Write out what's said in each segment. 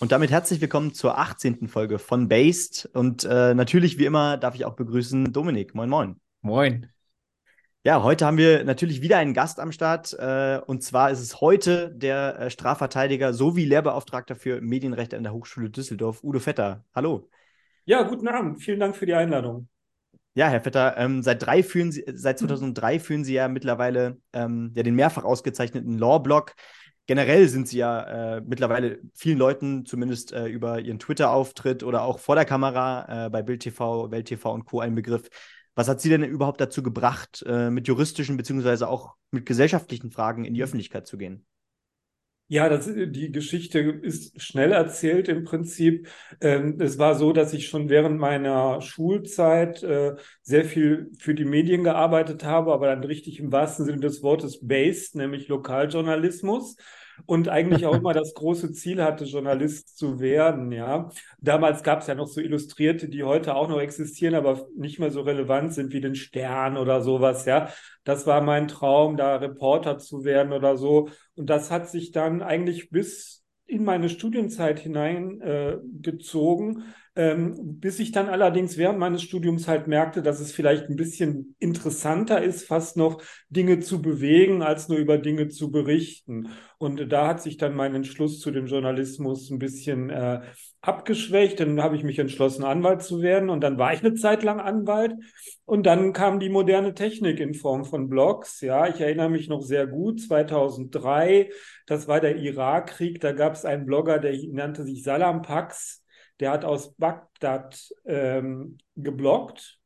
Und damit herzlich willkommen zur 18. Folge von Based. Und äh, natürlich, wie immer, darf ich auch begrüßen Dominik. Moin, moin. Moin. Ja, heute haben wir natürlich wieder einen Gast am Start. Äh, und zwar ist es heute der äh, Strafverteidiger sowie Lehrbeauftragter für Medienrechte an der Hochschule Düsseldorf, Udo Vetter. Hallo. Ja, guten Abend. Vielen Dank für die Einladung. Ja, Herr Vetter, ähm, seit, drei führen Sie, seit 2003 führen Sie ja mittlerweile ähm, ja, den mehrfach ausgezeichneten Law-Blog generell sind sie ja äh, mittlerweile vielen Leuten zumindest äh, über ihren Twitter-Auftritt oder auch vor der Kamera äh, bei Bild TV, Welt TV und Co. ein Begriff. Was hat Sie denn überhaupt dazu gebracht, äh, mit juristischen beziehungsweise auch mit gesellschaftlichen Fragen in die Öffentlichkeit zu gehen? Ja, das, die Geschichte ist schnell erzählt im Prinzip. Ähm, es war so, dass ich schon während meiner Schulzeit äh, sehr viel für die Medien gearbeitet habe, aber dann richtig im wahrsten Sinne des Wortes based, nämlich Lokaljournalismus und eigentlich auch immer das große Ziel hatte, Journalist zu werden. Ja, damals gab es ja noch so Illustrierte, die heute auch noch existieren, aber nicht mehr so relevant sind wie den Stern oder sowas. Ja, das war mein Traum, da Reporter zu werden oder so. Und das hat sich dann eigentlich bis in meine Studienzeit hineingezogen. Äh, ähm, bis ich dann allerdings während meines Studiums halt merkte, dass es vielleicht ein bisschen interessanter ist, fast noch Dinge zu bewegen, als nur über Dinge zu berichten. Und da hat sich dann mein Entschluss zu dem Journalismus ein bisschen äh, abgeschwächt. Dann habe ich mich entschlossen, Anwalt zu werden. Und dann war ich eine Zeit lang Anwalt. Und dann kam die moderne Technik in Form von Blogs. Ja, ich erinnere mich noch sehr gut. 2003, das war der Irakkrieg. Da gab es einen Blogger, der nannte sich Salam Pax der hat aus Bagdad ähm, geblockt.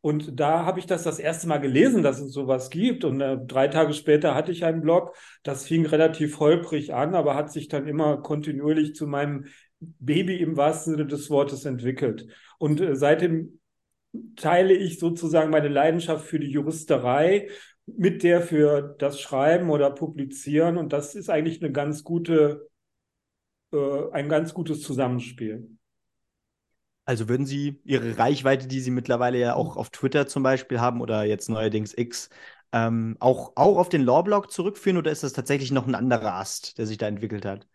Und da habe ich das das erste Mal gelesen, dass es sowas gibt. Und äh, drei Tage später hatte ich einen Blog. Das fing relativ holprig an, aber hat sich dann immer kontinuierlich zu meinem Baby im wahrsten Sinne des Wortes entwickelt. Und äh, seitdem teile ich sozusagen meine Leidenschaft für die Juristerei mit der für das Schreiben oder Publizieren. Und das ist eigentlich eine ganz gute, äh, ein ganz gutes Zusammenspiel. Also würden Sie Ihre Reichweite, die Sie mittlerweile ja auch auf Twitter zum Beispiel haben oder jetzt neuerdings X, ähm, auch, auch auf den Lawblog zurückführen oder ist das tatsächlich noch ein anderer Ast, der sich da entwickelt hat?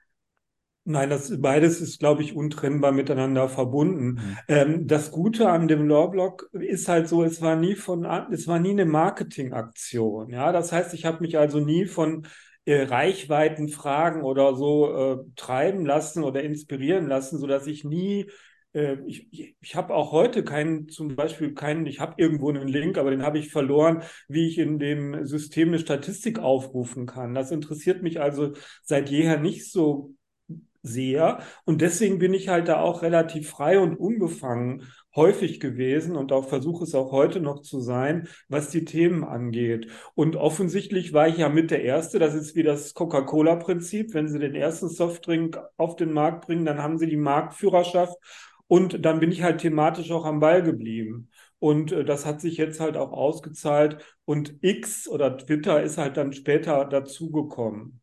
Nein, das beides ist, glaube ich, untrennbar miteinander verbunden. Mhm. Ähm, das Gute an dem Lawblog ist halt so, es war nie von, es war nie eine Marketingaktion. Ja, das heißt, ich habe mich also nie von äh, Reichweitenfragen oder so äh, treiben lassen oder inspirieren lassen, so dass ich nie äh, ich, ich habe auch heute keinen, zum Beispiel keinen, ich habe irgendwo einen Link, aber den habe ich verloren, wie ich in dem System eine Statistik aufrufen kann. Das interessiert mich also seit jeher nicht so sehr. Und deswegen bin ich halt da auch relativ frei und unbefangen häufig gewesen und auch versuche es auch heute noch zu sein, was die Themen angeht. Und offensichtlich war ich ja mit der Erste, das ist wie das Coca-Cola-Prinzip. Wenn Sie den ersten Softdrink auf den Markt bringen, dann haben Sie die Marktführerschaft und dann bin ich halt thematisch auch am Ball geblieben. Und äh, das hat sich jetzt halt auch ausgezahlt. Und X oder Twitter ist halt dann später dazugekommen.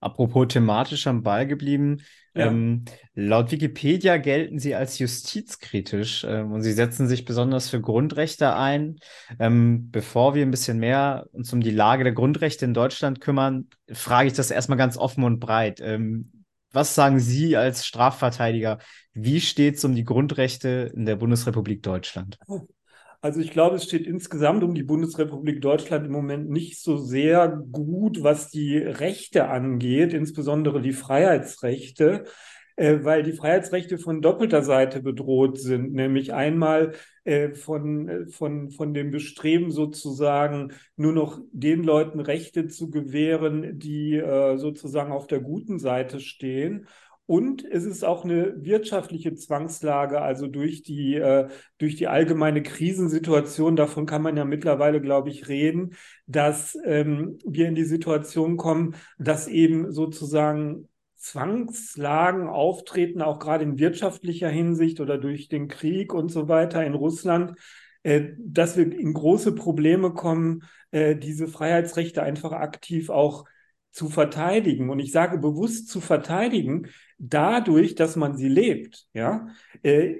Apropos thematisch am Ball geblieben. Ja. Ähm, laut Wikipedia gelten Sie als justizkritisch ähm, und Sie setzen sich besonders für Grundrechte ein. Ähm, bevor wir ein bisschen mehr uns um die Lage der Grundrechte in Deutschland kümmern, frage ich das erstmal ganz offen und breit. Ähm, was sagen Sie als Strafverteidiger? Wie steht es um die Grundrechte in der Bundesrepublik Deutschland? Also ich glaube, es steht insgesamt um die Bundesrepublik Deutschland im Moment nicht so sehr gut, was die Rechte angeht, insbesondere die Freiheitsrechte äh, weil die Freiheitsrechte von doppelter Seite bedroht sind, nämlich einmal äh, von, äh, von, von dem Bestreben sozusagen nur noch den Leuten Rechte zu gewähren, die äh, sozusagen auf der guten Seite stehen. Und es ist auch eine wirtschaftliche Zwangslage, also durch die, äh, durch die allgemeine Krisensituation, davon kann man ja mittlerweile, glaube ich, reden, dass ähm, wir in die Situation kommen, dass eben sozusagen Zwangslagen auftreten, auch gerade in wirtschaftlicher Hinsicht oder durch den Krieg und so weiter in Russland, äh, dass wir in große Probleme kommen, äh, diese Freiheitsrechte einfach aktiv auch zu verteidigen. Und ich sage bewusst zu verteidigen, dadurch, dass man sie lebt. Ja, äh,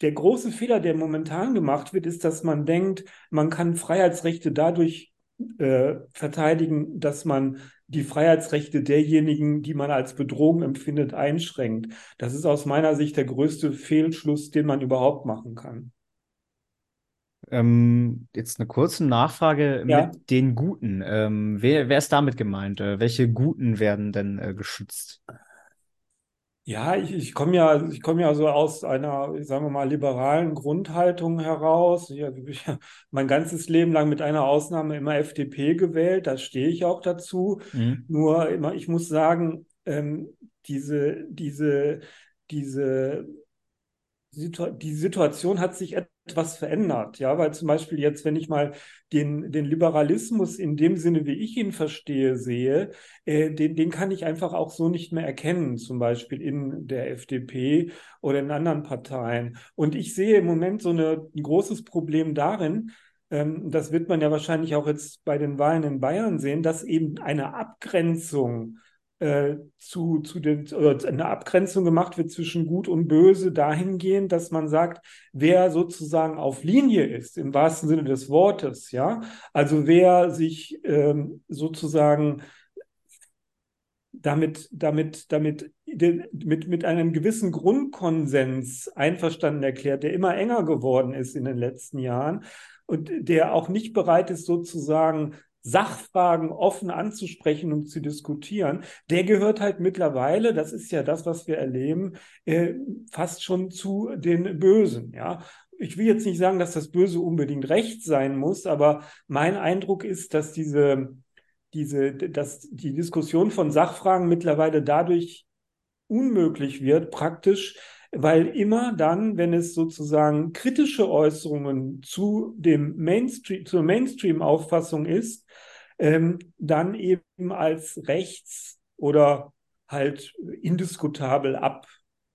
der große Fehler, der momentan gemacht wird, ist, dass man denkt, man kann Freiheitsrechte dadurch äh, verteidigen, dass man die Freiheitsrechte derjenigen, die man als Bedrohung empfindet, einschränkt. Das ist aus meiner Sicht der größte Fehlschluss, den man überhaupt machen kann. Ähm, jetzt eine kurze Nachfrage ja. mit den Guten. Ähm, wer, wer ist damit gemeint? Äh, welche Guten werden denn äh, geschützt? Ja, ich, ich komme ja, ich komme ja so aus einer, sagen wir mal, liberalen Grundhaltung heraus. Ich habe mein ganzes Leben lang mit einer Ausnahme immer FDP gewählt. Da stehe ich auch dazu. Mhm. Nur immer, ich muss sagen, ähm, diese, diese, diese die Situation hat sich etwas verändert, ja, weil zum Beispiel jetzt, wenn ich mal den, den Liberalismus in dem Sinne, wie ich ihn verstehe, sehe, äh, den, den kann ich einfach auch so nicht mehr erkennen, zum Beispiel in der FDP oder in anderen Parteien. Und ich sehe im Moment so eine, ein großes Problem darin, ähm, das wird man ja wahrscheinlich auch jetzt bei den Wahlen in Bayern sehen, dass eben eine Abgrenzung äh, zu, zu den, oder eine Abgrenzung gemacht wird zwischen Gut und Böse dahingehend, dass man sagt, wer sozusagen auf Linie ist, im wahrsten Sinne des Wortes, ja, also wer sich ähm, sozusagen damit, damit, damit, mit, mit einem gewissen Grundkonsens einverstanden erklärt, der immer enger geworden ist in den letzten Jahren und der auch nicht bereit ist, sozusagen Sachfragen offen anzusprechen und zu diskutieren, der gehört halt mittlerweile, das ist ja das, was wir erleben, äh, fast schon zu den Bösen. Ja, ich will jetzt nicht sagen, dass das Böse unbedingt recht sein muss, aber mein Eindruck ist, dass diese, diese, dass die Diskussion von Sachfragen mittlerweile dadurch unmöglich wird, praktisch, weil immer dann, wenn es sozusagen kritische Äußerungen zu dem Mainstream, zur Mainstream-Auffassung ist, ähm, dann eben als rechts oder halt indiskutabel ab,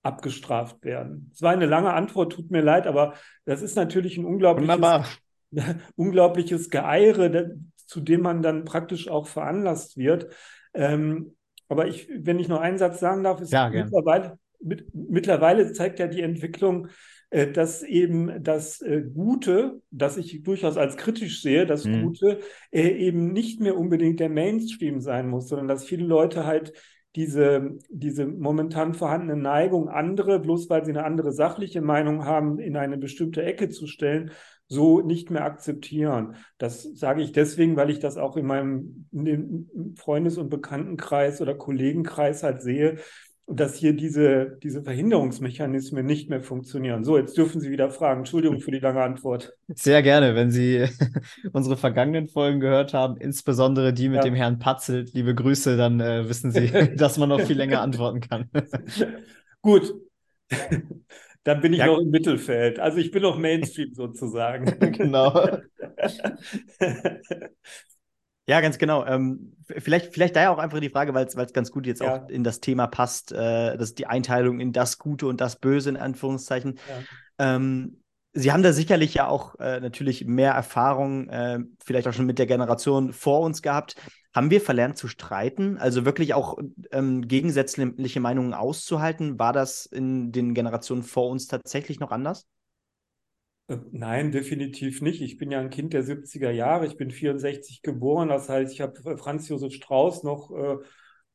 abgestraft werden. Es war eine lange Antwort, tut mir leid, aber das ist natürlich ein unglaubliches, unglaubliches Geeire, zu dem man dann praktisch auch veranlasst wird. Ähm, aber ich, wenn ich noch einen Satz sagen darf, ist ja, mittlerweile, mit, mittlerweile zeigt ja die Entwicklung, äh, dass eben das äh, Gute, das ich durchaus als kritisch sehe, das mhm. Gute äh, eben nicht mehr unbedingt der Mainstream sein muss, sondern dass viele Leute halt diese, diese momentan vorhandene Neigung, andere, bloß weil sie eine andere sachliche Meinung haben, in eine bestimmte Ecke zu stellen, so nicht mehr akzeptieren. Das sage ich deswegen, weil ich das auch in meinem in Freundes- und Bekanntenkreis oder Kollegenkreis halt sehe, dass hier diese, diese Verhinderungsmechanismen nicht mehr funktionieren. So, jetzt dürfen Sie wieder fragen. Entschuldigung für die lange Antwort. Sehr gerne, wenn Sie unsere vergangenen Folgen gehört haben, insbesondere die mit ja. dem Herrn Patzelt. Liebe Grüße, dann äh, wissen Sie, dass man noch viel länger antworten kann. Gut. Dann bin ich ja. noch im Mittelfeld. Also ich bin noch Mainstream sozusagen. genau. Ja, ganz genau. Ähm, vielleicht, vielleicht daher auch einfach die Frage, weil es ganz gut jetzt ja. auch in das Thema passt, äh, dass die Einteilung in das Gute und das Böse in Anführungszeichen. Ja. Ähm, Sie haben da sicherlich ja auch äh, natürlich mehr Erfahrung, äh, vielleicht auch schon mit der Generation vor uns gehabt. Haben wir verlernt zu streiten? Also wirklich auch ähm, gegensätzliche Meinungen auszuhalten? War das in den Generationen vor uns tatsächlich noch anders? Äh, nein, definitiv nicht. Ich bin ja ein Kind der 70er Jahre. Ich bin 64 geboren. Das heißt, ich habe Franz Josef Strauß noch äh,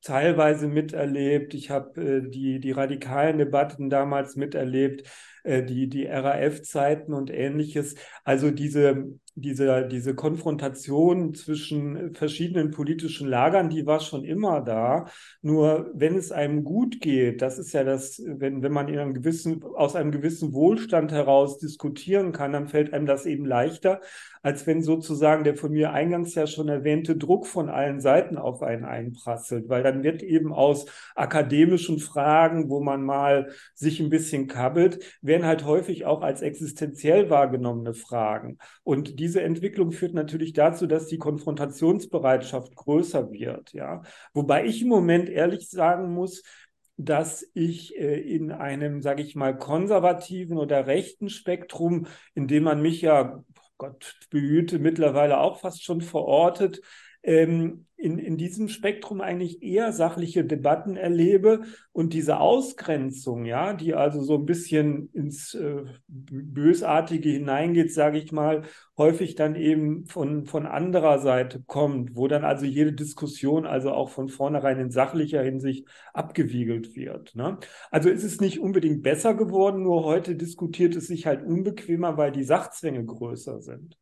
teilweise miterlebt. Ich habe äh, die, die radikalen Debatten damals miterlebt, äh, die, die RAF-Zeiten und ähnliches. Also diese, diese, diese Konfrontation zwischen verschiedenen politischen Lagern, die war schon immer da. Nur wenn es einem gut geht, das ist ja das, wenn, wenn man in einem gewissen, aus einem gewissen Wohlstand heraus diskutieren kann, dann fällt einem das eben leichter, als wenn sozusagen der von mir eingangs ja schon erwähnte Druck von allen Seiten auf einen einprasselt, weil dann wird eben aus akademischen Fragen, wo man mal sich ein bisschen kabbelt, werden halt häufig auch als existenziell wahrgenommene Fragen. Und diese Entwicklung führt natürlich dazu, dass die Konfrontationsbereitschaft größer wird. Ja, wobei ich im Moment ehrlich sagen muss, dass ich äh, in einem, sage ich mal, konservativen oder rechten Spektrum, in dem man mich ja, Gott behüte, mittlerweile auch fast schon verortet, ähm, in, in diesem Spektrum eigentlich eher sachliche Debatten erlebe und diese Ausgrenzung, ja, die also so ein bisschen ins äh, Bösartige hineingeht, sage ich mal, häufig dann eben von, von anderer Seite kommt, wo dann also jede Diskussion also auch von vornherein in sachlicher Hinsicht abgewiegelt wird. Ne? Also ist es nicht unbedingt besser geworden, nur heute diskutiert es sich halt unbequemer, weil die Sachzwänge größer sind.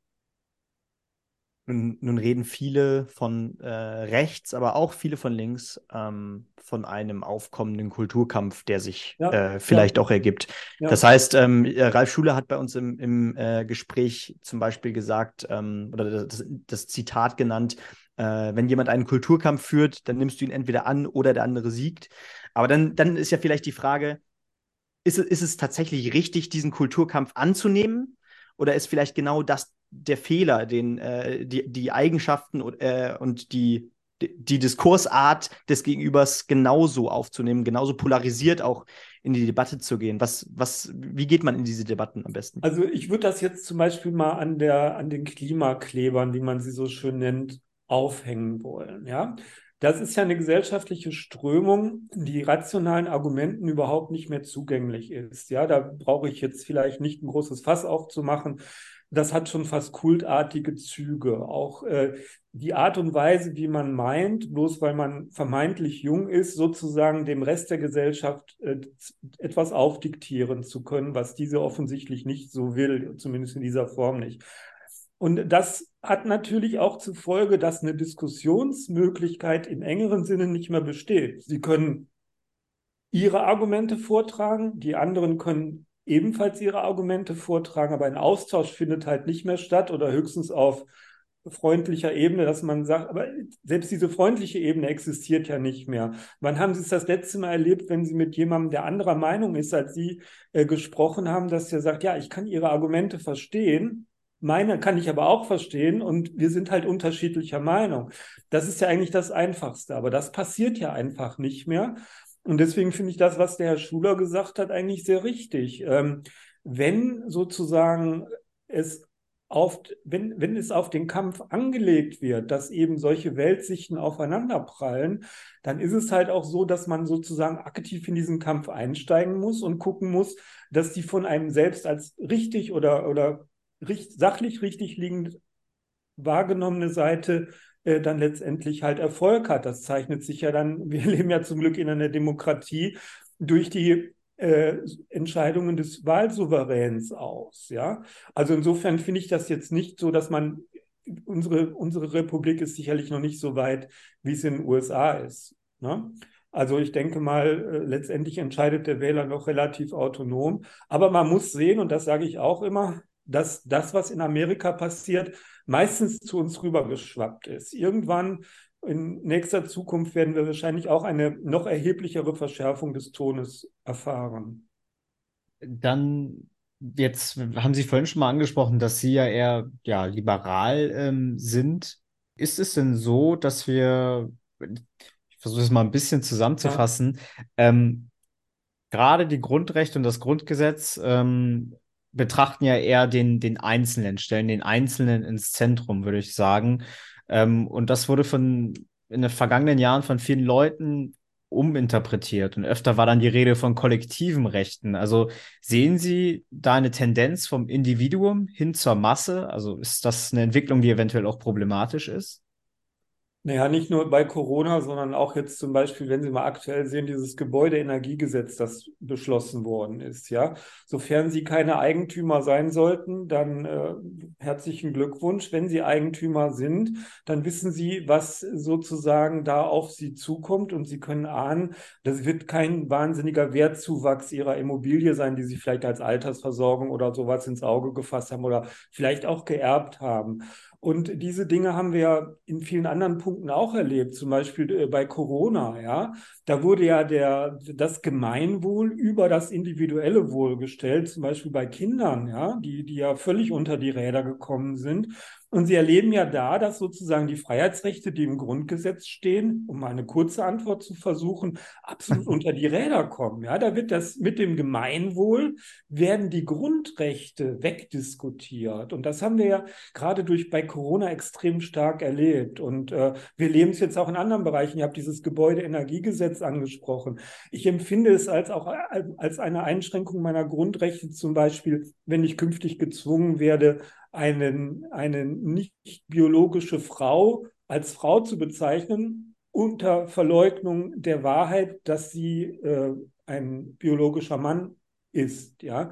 Nun, nun, reden viele von äh, rechts, aber auch viele von links ähm, von einem aufkommenden Kulturkampf, der sich ja, äh, vielleicht ja. auch ergibt. Ja. Das heißt, ähm, äh, Ralf Schuler hat bei uns im, im äh, Gespräch zum Beispiel gesagt ähm, oder das, das, Zitat genannt, äh, wenn jemand einen Kulturkampf führt, dann nimmst du ihn entweder an oder der andere siegt. Aber dann, dann ist ja vielleicht die Frage, ist, ist es tatsächlich richtig, diesen Kulturkampf anzunehmen? Oder ist vielleicht genau das der Fehler, den, äh, die, die Eigenschaften äh, und die, die Diskursart des Gegenübers genauso aufzunehmen, genauso polarisiert auch in die Debatte zu gehen? Was, was, wie geht man in diese Debatten am besten? Also ich würde das jetzt zum Beispiel mal an, der, an den Klimaklebern, wie man sie so schön nennt, aufhängen wollen. Ja? Das ist ja eine gesellschaftliche Strömung, die rationalen Argumenten überhaupt nicht mehr zugänglich ist. Ja, da brauche ich jetzt vielleicht nicht ein großes Fass aufzumachen das hat schon fast kultartige Züge. Auch äh, die Art und Weise, wie man meint, bloß weil man vermeintlich jung ist, sozusagen dem Rest der Gesellschaft äh, etwas aufdiktieren zu können, was diese offensichtlich nicht so will, zumindest in dieser Form nicht. Und das hat natürlich auch zur Folge, dass eine Diskussionsmöglichkeit im engeren Sinne nicht mehr besteht. Sie können ihre Argumente vortragen, die anderen können ebenfalls ihre Argumente vortragen, aber ein Austausch findet halt nicht mehr statt oder höchstens auf freundlicher Ebene, dass man sagt, aber selbst diese freundliche Ebene existiert ja nicht mehr. Wann haben Sie es das letzte Mal erlebt, wenn Sie mit jemandem, der anderer Meinung ist als Sie, äh, gesprochen haben, dass der sagt, ja, ich kann Ihre Argumente verstehen, meine kann ich aber auch verstehen und wir sind halt unterschiedlicher Meinung. Das ist ja eigentlich das Einfachste, aber das passiert ja einfach nicht mehr. Und deswegen finde ich das, was der Herr Schuler gesagt hat, eigentlich sehr richtig. Ähm, wenn sozusagen es auf, wenn, wenn es auf den Kampf angelegt wird, dass eben solche Weltsichten aufeinanderprallen, dann ist es halt auch so, dass man sozusagen aktiv in diesen Kampf einsteigen muss und gucken muss, dass die von einem selbst als richtig oder, oder richt, sachlich richtig liegend wahrgenommene Seite äh, dann letztendlich halt Erfolg hat. Das zeichnet sich ja dann, wir leben ja zum Glück in einer Demokratie, durch die äh, Entscheidungen des Wahlsouveräns aus. Ja? Also insofern finde ich das jetzt nicht so, dass man, unsere, unsere Republik ist sicherlich noch nicht so weit, wie es in den USA ist. Ne? Also ich denke mal, äh, letztendlich entscheidet der Wähler noch relativ autonom. Aber man muss sehen, und das sage ich auch immer, dass das, was in Amerika passiert, meistens zu uns rübergeschwappt ist. Irgendwann in nächster Zukunft werden wir wahrscheinlich auch eine noch erheblichere Verschärfung des Tones erfahren. Dann jetzt haben Sie vorhin schon mal angesprochen, dass Sie ja eher ja, liberal ähm, sind. Ist es denn so, dass wir, ich versuche es mal ein bisschen zusammenzufassen, ja. ähm, gerade die Grundrechte und das Grundgesetz ähm, betrachten ja eher den, den Einzelnen, stellen den Einzelnen ins Zentrum, würde ich sagen. Ähm, und das wurde von in den vergangenen Jahren von vielen Leuten uminterpretiert und öfter war dann die Rede von kollektiven Rechten. Also sehen Sie da eine Tendenz vom Individuum hin zur Masse? Also ist das eine Entwicklung, die eventuell auch problematisch ist? Naja, nicht nur bei Corona, sondern auch jetzt zum Beispiel, wenn Sie mal aktuell sehen, dieses Gebäudeenergiegesetz, das beschlossen worden ist, ja. Sofern Sie keine Eigentümer sein sollten, dann äh, herzlichen Glückwunsch. Wenn Sie Eigentümer sind, dann wissen Sie, was sozusagen da auf Sie zukommt und Sie können ahnen, das wird kein wahnsinniger Wertzuwachs Ihrer Immobilie sein, die Sie vielleicht als Altersversorgung oder sowas ins Auge gefasst haben oder vielleicht auch geerbt haben. Und diese Dinge haben wir in vielen anderen Punkten auch erlebt, zum Beispiel äh, bei Corona, ja. Da wurde ja der, das Gemeinwohl über das individuelle Wohl gestellt, zum Beispiel bei Kindern, ja, die, die ja völlig unter die Räder gekommen sind. Und Sie erleben ja da, dass sozusagen die Freiheitsrechte, die im Grundgesetz stehen, um eine kurze Antwort zu versuchen, absolut unter die Räder kommen. Ja, da wird das mit dem Gemeinwohl werden die Grundrechte wegdiskutiert. Und das haben wir ja gerade durch bei Corona extrem stark erlebt. Und äh, wir leben es jetzt auch in anderen Bereichen. Ihr habt dieses Gebäudeenergiegesetz angesprochen. Ich empfinde es als auch als eine Einschränkung meiner Grundrechte, zum Beispiel, wenn ich künftig gezwungen werde, einen, eine nicht biologische Frau als Frau zu bezeichnen, unter Verleugnung der Wahrheit, dass sie äh, ein biologischer Mann ist. Ja,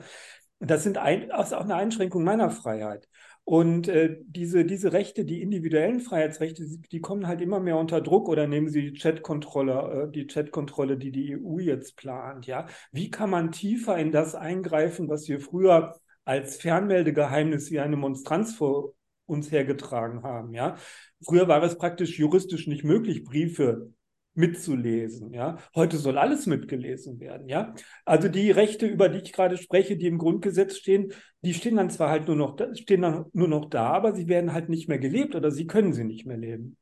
das sind ein, ist auch eine Einschränkung meiner Freiheit. Und äh, diese, diese Rechte, die individuellen Freiheitsrechte, die kommen halt immer mehr unter Druck oder nehmen Sie die Chatkontrolle, äh, die Chatkontrolle, die die EU jetzt plant. Ja, wie kann man tiefer in das eingreifen, was wir früher als Fernmeldegeheimnis wie eine Monstranz vor uns hergetragen haben? Ja, früher war es praktisch juristisch nicht möglich, Briefe mitzulesen. Ja, heute soll alles mitgelesen werden. Ja, also die Rechte, über die ich gerade spreche, die im Grundgesetz stehen, die stehen dann zwar halt nur noch, da, stehen dann nur noch da, aber sie werden halt nicht mehr gelebt oder sie können sie nicht mehr leben.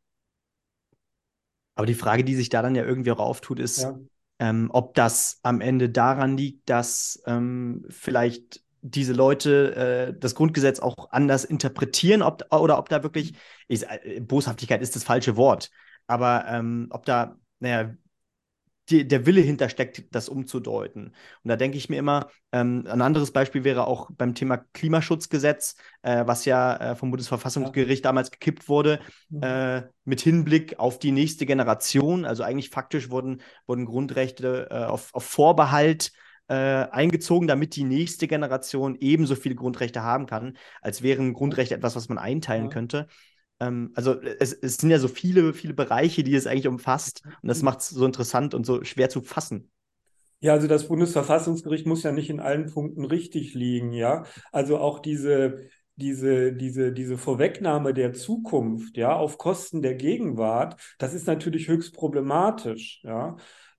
Aber die Frage, die sich da dann ja irgendwie auch auftut, ist, ja. ähm, ob das am Ende daran liegt, dass ähm, vielleicht diese Leute äh, das Grundgesetz auch anders interpretieren, ob, oder ob da wirklich, ich, äh, Boshaftigkeit ist das falsche Wort, aber ähm, ob da naja, die, der Wille hintersteckt, das umzudeuten. Und da denke ich mir immer, ähm, ein anderes Beispiel wäre auch beim Thema Klimaschutzgesetz, äh, was ja äh, vom Bundesverfassungsgericht ja. damals gekippt wurde, mhm. äh, mit Hinblick auf die nächste Generation. Also eigentlich faktisch wurden, wurden Grundrechte äh, auf, auf Vorbehalt äh, eingezogen, damit die nächste Generation ebenso viele Grundrechte haben kann, als wären Grundrechte etwas, was man einteilen ja. könnte. Ähm, also es, es, sind ja so viele, viele Bereiche, die es eigentlich umfasst. Und das macht es so interessant und so schwer zu fassen. Ja, also das Bundesverfassungsgericht muss ja nicht in allen Punkten richtig liegen, ja. Also auch diese, diese, diese, diese Vorwegnahme der Zukunft, ja, auf Kosten der Gegenwart, das ist natürlich höchst problematisch, ja.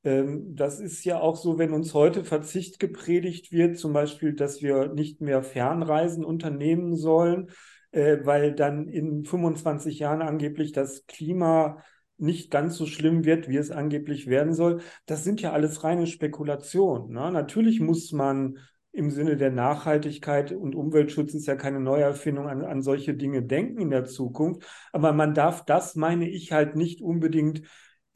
Ähm, das ist ja auch so, wenn uns heute Verzicht gepredigt wird, zum Beispiel, dass wir nicht mehr Fernreisen unternehmen sollen, äh, weil dann in 25 Jahren angeblich das Klima nicht ganz so schlimm wird, wie es angeblich werden soll. Das sind ja alles reine Spekulationen. Ne? Natürlich muss man im Sinne der Nachhaltigkeit und Umweltschutz ist ja keine Neuerfindung an, an solche Dinge denken in der Zukunft. Aber man darf das, meine ich, halt nicht unbedingt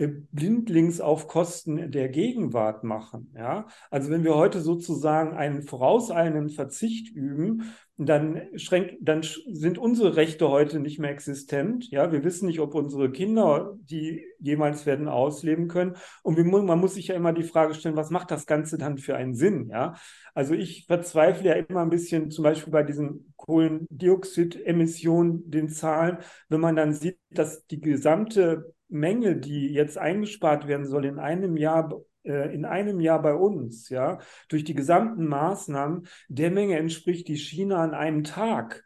blindlings auf Kosten der Gegenwart machen. Ja? Also wenn wir heute sozusagen einen vorauseilenden Verzicht üben, dann, schränkt, dann sind unsere Rechte heute nicht mehr existent. Ja, wir wissen nicht, ob unsere Kinder die jemals werden ausleben können. Und wir, man muss sich ja immer die Frage stellen, was macht das Ganze dann für einen Sinn? Ja, also ich verzweifle ja immer ein bisschen, zum Beispiel bei diesen Kohlendioxidemissionen, den Zahlen, wenn man dann sieht, dass die gesamte Menge, die jetzt eingespart werden soll, in einem Jahr äh, in einem Jahr bei uns, ja, durch die gesamten Maßnahmen der Menge entspricht, die China an einem Tag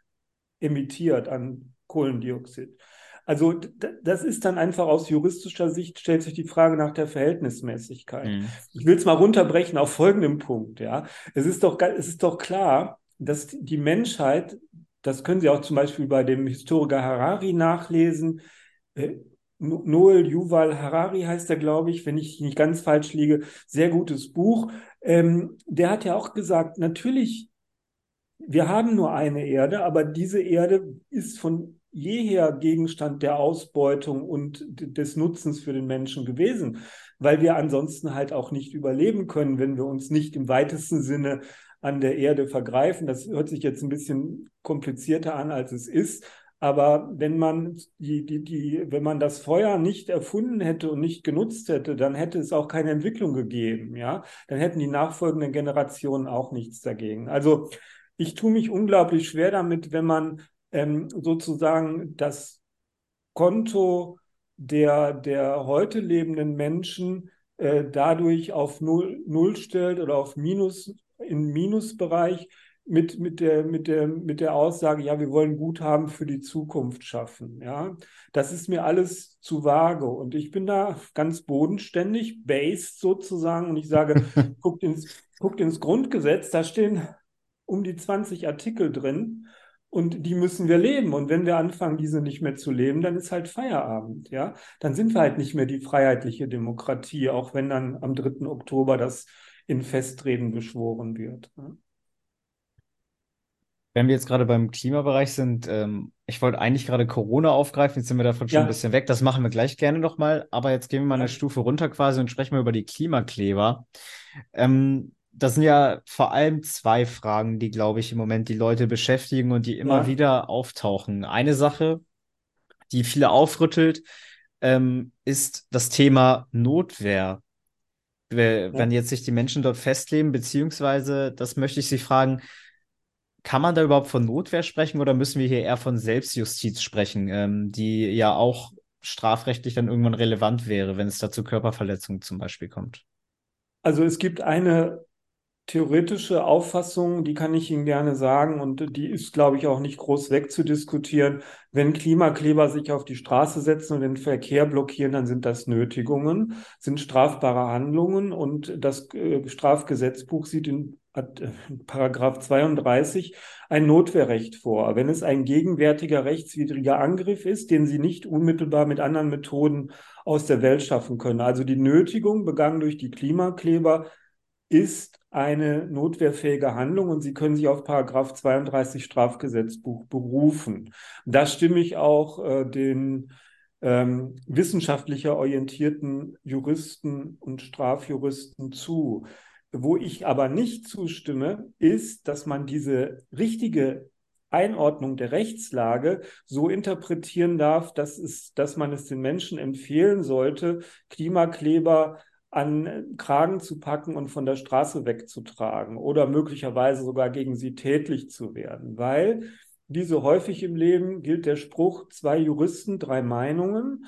emittiert an Kohlendioxid. Also das ist dann einfach aus juristischer Sicht stellt sich die Frage nach der Verhältnismäßigkeit. Mhm. Ich will es mal runterbrechen auf folgendem Punkt, ja. Es ist doch, es ist doch klar, dass die Menschheit, das können Sie auch zum Beispiel bei dem Historiker Harari nachlesen, äh, Noel Yuval Harari heißt er, glaube ich, wenn ich nicht ganz falsch liege. Sehr gutes Buch. Ähm, der hat ja auch gesagt, natürlich, wir haben nur eine Erde, aber diese Erde ist von jeher Gegenstand der Ausbeutung und des Nutzens für den Menschen gewesen, weil wir ansonsten halt auch nicht überleben können, wenn wir uns nicht im weitesten Sinne an der Erde vergreifen. Das hört sich jetzt ein bisschen komplizierter an, als es ist. Aber wenn man die, die, die, wenn man das Feuer nicht erfunden hätte und nicht genutzt hätte, dann hätte es auch keine Entwicklung gegeben, ja. Dann hätten die nachfolgenden Generationen auch nichts dagegen. Also ich tue mich unglaublich schwer damit, wenn man ähm, sozusagen das Konto der, der heute lebenden Menschen äh, dadurch auf Null, Null stellt oder auf Minus, im Minusbereich mit, mit, der, mit, der, mit der Aussage, ja, wir wollen Guthaben für die Zukunft schaffen. Ja, das ist mir alles zu vage und ich bin da ganz bodenständig, based sozusagen und ich sage, guckt ins, guckt ins Grundgesetz, da stehen um die 20 Artikel drin und die müssen wir leben. Und wenn wir anfangen, diese nicht mehr zu leben, dann ist halt Feierabend. Ja, dann sind wir halt nicht mehr die freiheitliche Demokratie, auch wenn dann am 3. Oktober das in Festreden beschworen wird. Ja? Wenn wir jetzt gerade beim Klimabereich sind, ähm, ich wollte eigentlich gerade Corona aufgreifen, jetzt sind wir davon schon Ja. ein bisschen weg. Das machen wir gleich gerne nochmal, aber jetzt gehen wir mal eine Ja. Stufe runter quasi und sprechen mal über die Klimakleber. Ähm, das sind ja vor allem zwei Fragen, die, glaube ich, im Moment die Leute beschäftigen und die immer Ja. wieder auftauchen. Eine Sache, die viele aufrüttelt, ähm, ist das Thema Notwehr. We- Wenn jetzt sich die Menschen dort festleben, beziehungsweise, das möchte ich Sie fragen, kann man da überhaupt von Notwehr sprechen oder müssen wir hier eher von Selbstjustiz sprechen, ähm, die ja auch strafrechtlich dann irgendwann relevant wäre, wenn es da zu Körperverletzungen zum Beispiel kommt? Also es gibt eine theoretische Auffassung, die kann ich Ihnen gerne sagen und die ist, glaube ich, auch nicht groß wegzudiskutieren. Wenn Klimakleber sich auf die Straße setzen und den Verkehr blockieren, dann sind das Nötigungen, sind strafbare Handlungen und das äh, Strafgesetzbuch sieht in Paragraph 32 ein Notwehrrecht vor. Wenn es ein gegenwärtiger rechtswidriger Angriff ist, den Sie nicht unmittelbar mit anderen Methoden aus der Welt schaffen können. Also die Nötigung begangen durch die Klimakleber ist eine notwehrfähige Handlung und Sie können sich auf Paragraph 32 Strafgesetzbuch berufen. Da stimme ich auch äh, den ähm, wissenschaftlicher orientierten Juristen und Strafjuristen zu. Wo ich aber nicht zustimme, ist, dass man diese richtige Einordnung der Rechtslage so interpretieren darf, dass, es, dass man es den Menschen empfehlen sollte, Klimakleber an Kragen zu packen und von der Straße wegzutragen oder möglicherweise sogar gegen sie tätlich zu werden. Weil, wie so häufig im Leben, gilt der Spruch, zwei Juristen, drei Meinungen.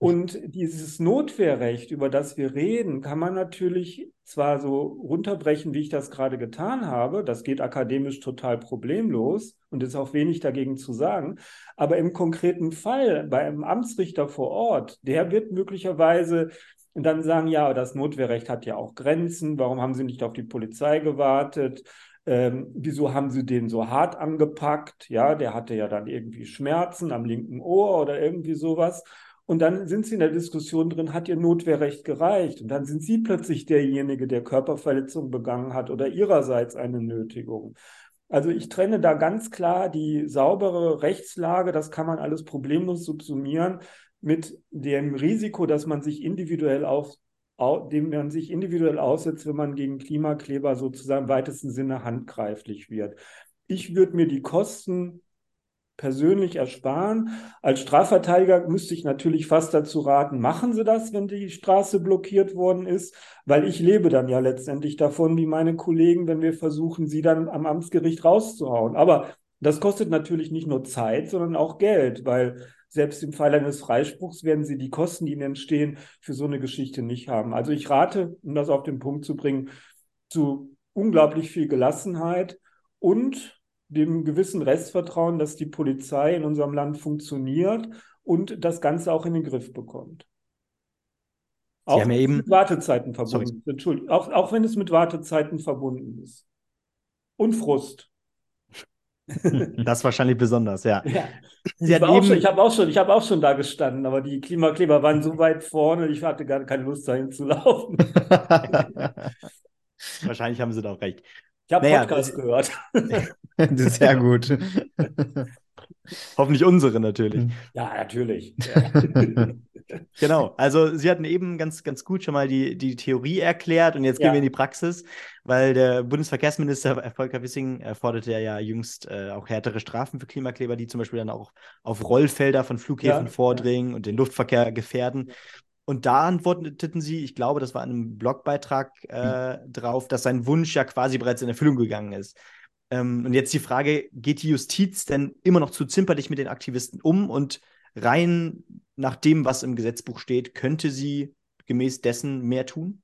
Und dieses Notwehrrecht, über das wir reden, kann man natürlich zwar so runterbrechen, wie ich das gerade getan habe, das geht akademisch total problemlos und ist auch wenig dagegen zu sagen, aber im konkreten Fall bei einem Amtsrichter vor Ort, der wird möglicherweise dann sagen, ja, das Notwehrrecht hat ja auch Grenzen, warum haben Sie nicht auf die Polizei gewartet? Ähm, wieso haben Sie den so hart angepackt? Ja, der hatte ja dann irgendwie Schmerzen am linken Ohr oder irgendwie sowas. Und dann sind sie in der Diskussion drin, hat ihr Notwehrrecht gereicht? Und dann sind sie plötzlich derjenige, der Körperverletzung begangen hat oder ihrerseits eine Nötigung. Also ich trenne da ganz klar die saubere Rechtslage, das kann man alles problemlos subsumieren, mit dem Risiko, dass man sich individuell auf, dem man sich individuell aussetzt, wenn man gegen Klimakleber sozusagen im weitesten Sinne handgreiflich wird. Ich würde mir die Kosten persönlich ersparen. Als Strafverteidiger müsste ich natürlich fast dazu raten, machen Sie das, wenn die Straße blockiert worden ist, weil ich lebe dann ja letztendlich davon, wie meine Kollegen, wenn wir versuchen, sie dann am Amtsgericht rauszuhauen. Aber das kostet natürlich nicht nur Zeit, sondern auch Geld, weil selbst im Fall eines Freispruchs werden Sie die Kosten, die Ihnen entstehen, für so eine Geschichte nicht haben. Also ich rate, um das auf den Punkt zu bringen, zu unglaublich viel Gelassenheit und dem gewissen Restvertrauen, dass die Polizei in unserem Land funktioniert und das Ganze auch in den Griff bekommt. Sie auch haben ja wenn es eben- mit Wartezeiten verbunden Sorry. ist. Entschuldigung, auch, auch wenn es mit Wartezeiten verbunden ist. Und Frust. Das wahrscheinlich besonders, ja. Ja. Ich, war auch eben, ich habe auch, schon- ich hab auch schon da gestanden, aber die Klimakleber waren so weit vorne, ich hatte gar keine Lust, dahin zu laufen. wahrscheinlich haben Sie da auch recht. Ich habe Naja, Podcast das- gehört. Das ist sehr gut. Hoffentlich unsere natürlich. Ja, natürlich. Genau, also Sie hatten eben ganz, ganz gut schon mal die, die Theorie erklärt und jetzt gehen Ja. wir in die Praxis, weil der Bundesverkehrsminister Volker Wissing forderte ja jüngst äh, auch härtere Strafen für Klimakleber, die zum Beispiel dann auch auf Rollfelder von Flughäfen Ja, vordringen und den Luftverkehr gefährden. Und da antworteten Sie, ich glaube, das war in einem Blogbeitrag äh, drauf, dass sein Wunsch ja quasi bereits in Erfüllung gegangen ist. Ähm, und jetzt die Frage, geht die Justiz denn immer noch zu zimperlich mit den Aktivisten um und rein nach dem, was im Gesetzbuch steht, könnte sie gemäß dessen mehr tun?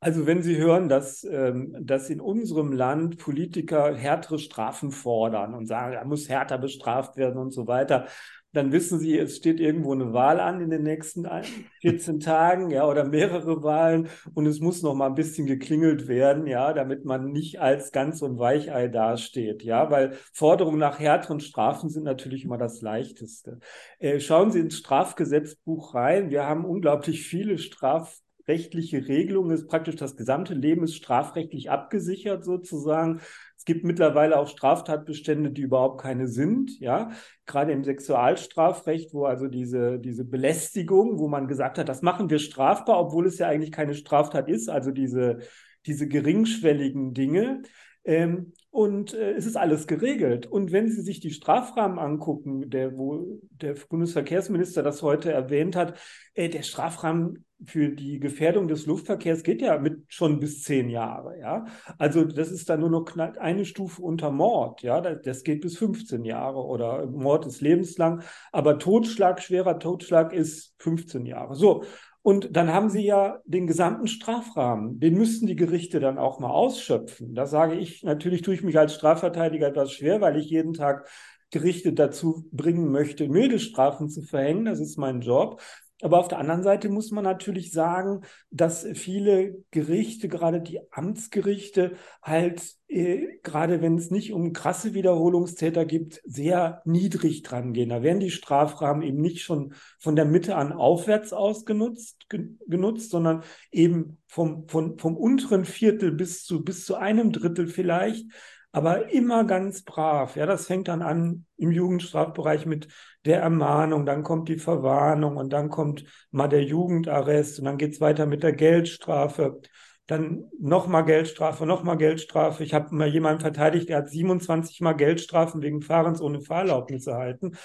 Also wenn Sie hören, dass, ähm, dass in unserem Land Politiker härtere Strafen fordern und sagen, er muss härter bestraft werden und so weiter, dann wissen Sie, es steht irgendwo eine Wahl an in den nächsten ein- 14 Tagen, ja, oder mehrere Wahlen und es muss noch mal ein bisschen geklingelt werden, ja, damit man nicht als ganz und Weichei dasteht, ja, weil Forderungen nach härteren Strafen sind natürlich immer das Leichteste. Äh, schauen Sie ins Strafgesetzbuch rein. Wir haben unglaublich viele Straf strafrechtliche Regelung ist praktisch das gesamte Leben ist strafrechtlich abgesichert sozusagen. Es gibt mittlerweile auch Straftatbestände, die überhaupt keine sind, ja. Gerade im Sexualstrafrecht, wo also diese, diese Belästigung, wo man gesagt hat, das machen wir strafbar, obwohl es ja eigentlich keine Straftat ist, also diese, diese geringschwelligen Dinge. Ähm, und äh, es ist alles geregelt. Und wenn Sie sich die Strafrahmen angucken, der, wo der Bundesverkehrsminister das heute erwähnt hat, äh, der Strafrahmen für die Gefährdung des Luftverkehrs geht ja mit schon bis zehn Jahre, ja. Also das ist dann nur noch eine Stufe unter Mord, ja. Das geht bis 15 Jahre oder Mord ist lebenslang, aber Totschlag, schwerer Totschlag ist 15 Jahre. So. Und dann haben sie ja den gesamten Strafrahmen, den müssten die Gerichte dann auch mal ausschöpfen. Da sage ich, natürlich tue ich mich als Strafverteidiger etwas schwer, weil ich jeden Tag Gerichte dazu bringen möchte, milde Strafen zu verhängen. Das ist mein Job. Aber auf der anderen Seite muss man natürlich sagen, dass viele Gerichte, gerade die Amtsgerichte, halt, äh, gerade wenn es nicht um krasse Wiederholungstäter gibt, sehr niedrig dran gehen. Da werden die Strafrahmen eben nicht schon von der Mitte an aufwärts ausgenutzt, genutzt, sondern eben vom, vom, vom unteren Viertel bis zu, bis zu einem Drittel vielleicht aber immer ganz brav. Ja, das fängt dann an im Jugendstrafbereich mit der Ermahnung, dann kommt die Verwarnung und dann kommt mal der Jugendarrest und dann geht es weiter mit der Geldstrafe. Dann nochmal Geldstrafe, nochmal Geldstrafe. Ich habe mal jemanden verteidigt, der hat 27 Mal Geldstrafen wegen Fahrens ohne Fahrerlaubnis erhalten.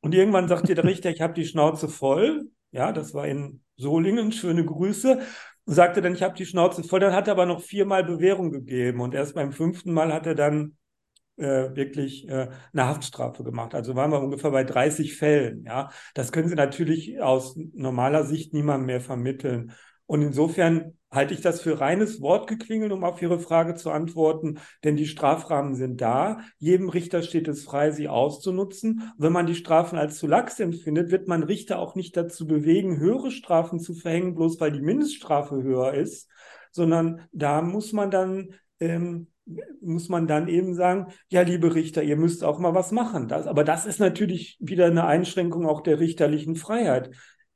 Und irgendwann sagt dir der Richter, ich habe die Schnauze voll. Ja, das war in Solingen. Schöne Grüße sagte dann, ich habe die Schnauze voll. Dann hat er aber noch viermal Bewährung gegeben und erst beim fünften Mal hat er dann äh, wirklich äh, eine Haftstrafe gemacht. Also waren wir ungefähr bei 30 Fällen. Ja, das können Sie natürlich aus normaler Sicht niemandem mehr vermitteln. Und insofern halte ich das für reines Wortgeklingel, um auf Ihre Frage zu antworten, denn die Strafrahmen sind da. Jedem Richter steht es frei, sie auszunutzen. wenn man die Strafen als zu lax empfindet, wird man Richter auch nicht dazu bewegen, höhere Strafen zu verhängen, bloß weil die Mindeststrafe höher ist, sondern da muss man dann ähm, muss man dann eben sagen, ja, liebe Richter, ihr müsst auch mal was machen. Das, aber das ist natürlich wieder eine Einschränkung auch der richterlichen Freiheit.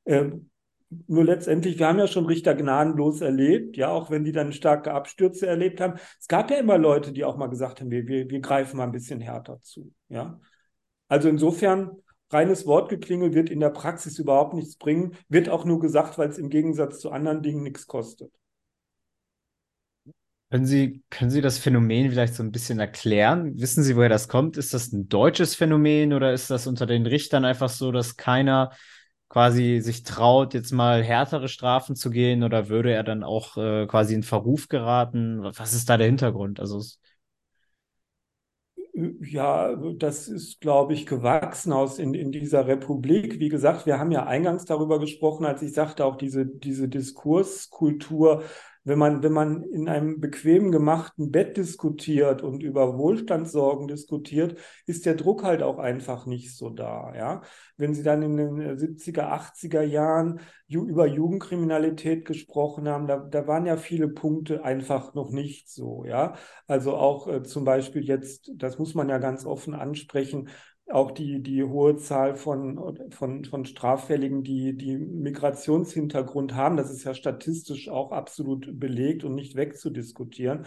Ähm, nur letztendlich, wir haben ja schon Richter gnadenlos erlebt, ja, auch wenn die dann starke Abstürze erlebt haben. Es gab ja immer Leute, die auch mal gesagt haben, wir, wir, wir greifen mal ein bisschen härter zu, ja. Also insofern, reines Wortgeklingel wird in der Praxis überhaupt nichts bringen, wird auch nur gesagt, weil es im Gegensatz zu anderen Dingen nichts kostet. Können Sie, können Sie das Phänomen vielleicht so ein bisschen erklären? Wissen Sie, woher das kommt? Ist das ein deutsches Phänomen oder ist das unter den Richtern einfach so, dass keiner quasi sich traut, jetzt mal härtere Strafen zu gehen oder würde er dann auch äh, quasi in Verruf geraten? Was ist da der Hintergrund? Also ja, das ist, glaube ich, gewachsen aus in, in dieser Republik. Wie gesagt, wir haben ja eingangs darüber gesprochen, als ich sagte, auch diese, diese Diskurskultur wenn man, wenn man in einem bequem gemachten Bett diskutiert und über Wohlstandssorgen diskutiert, ist der Druck halt auch einfach nicht so da. Ja? Wenn Sie dann in den 70er, 80er Jahren über Jugendkriminalität gesprochen haben, da, da waren ja viele Punkte einfach noch nicht so. Ja? Also auch äh, zum Beispiel jetzt, das muss man ja ganz offen ansprechen, auch die, die hohe Zahl von, von, von Straffälligen, die, die Migrationshintergrund haben. Das ist ja statistisch auch absolut belegt und nicht wegzudiskutieren.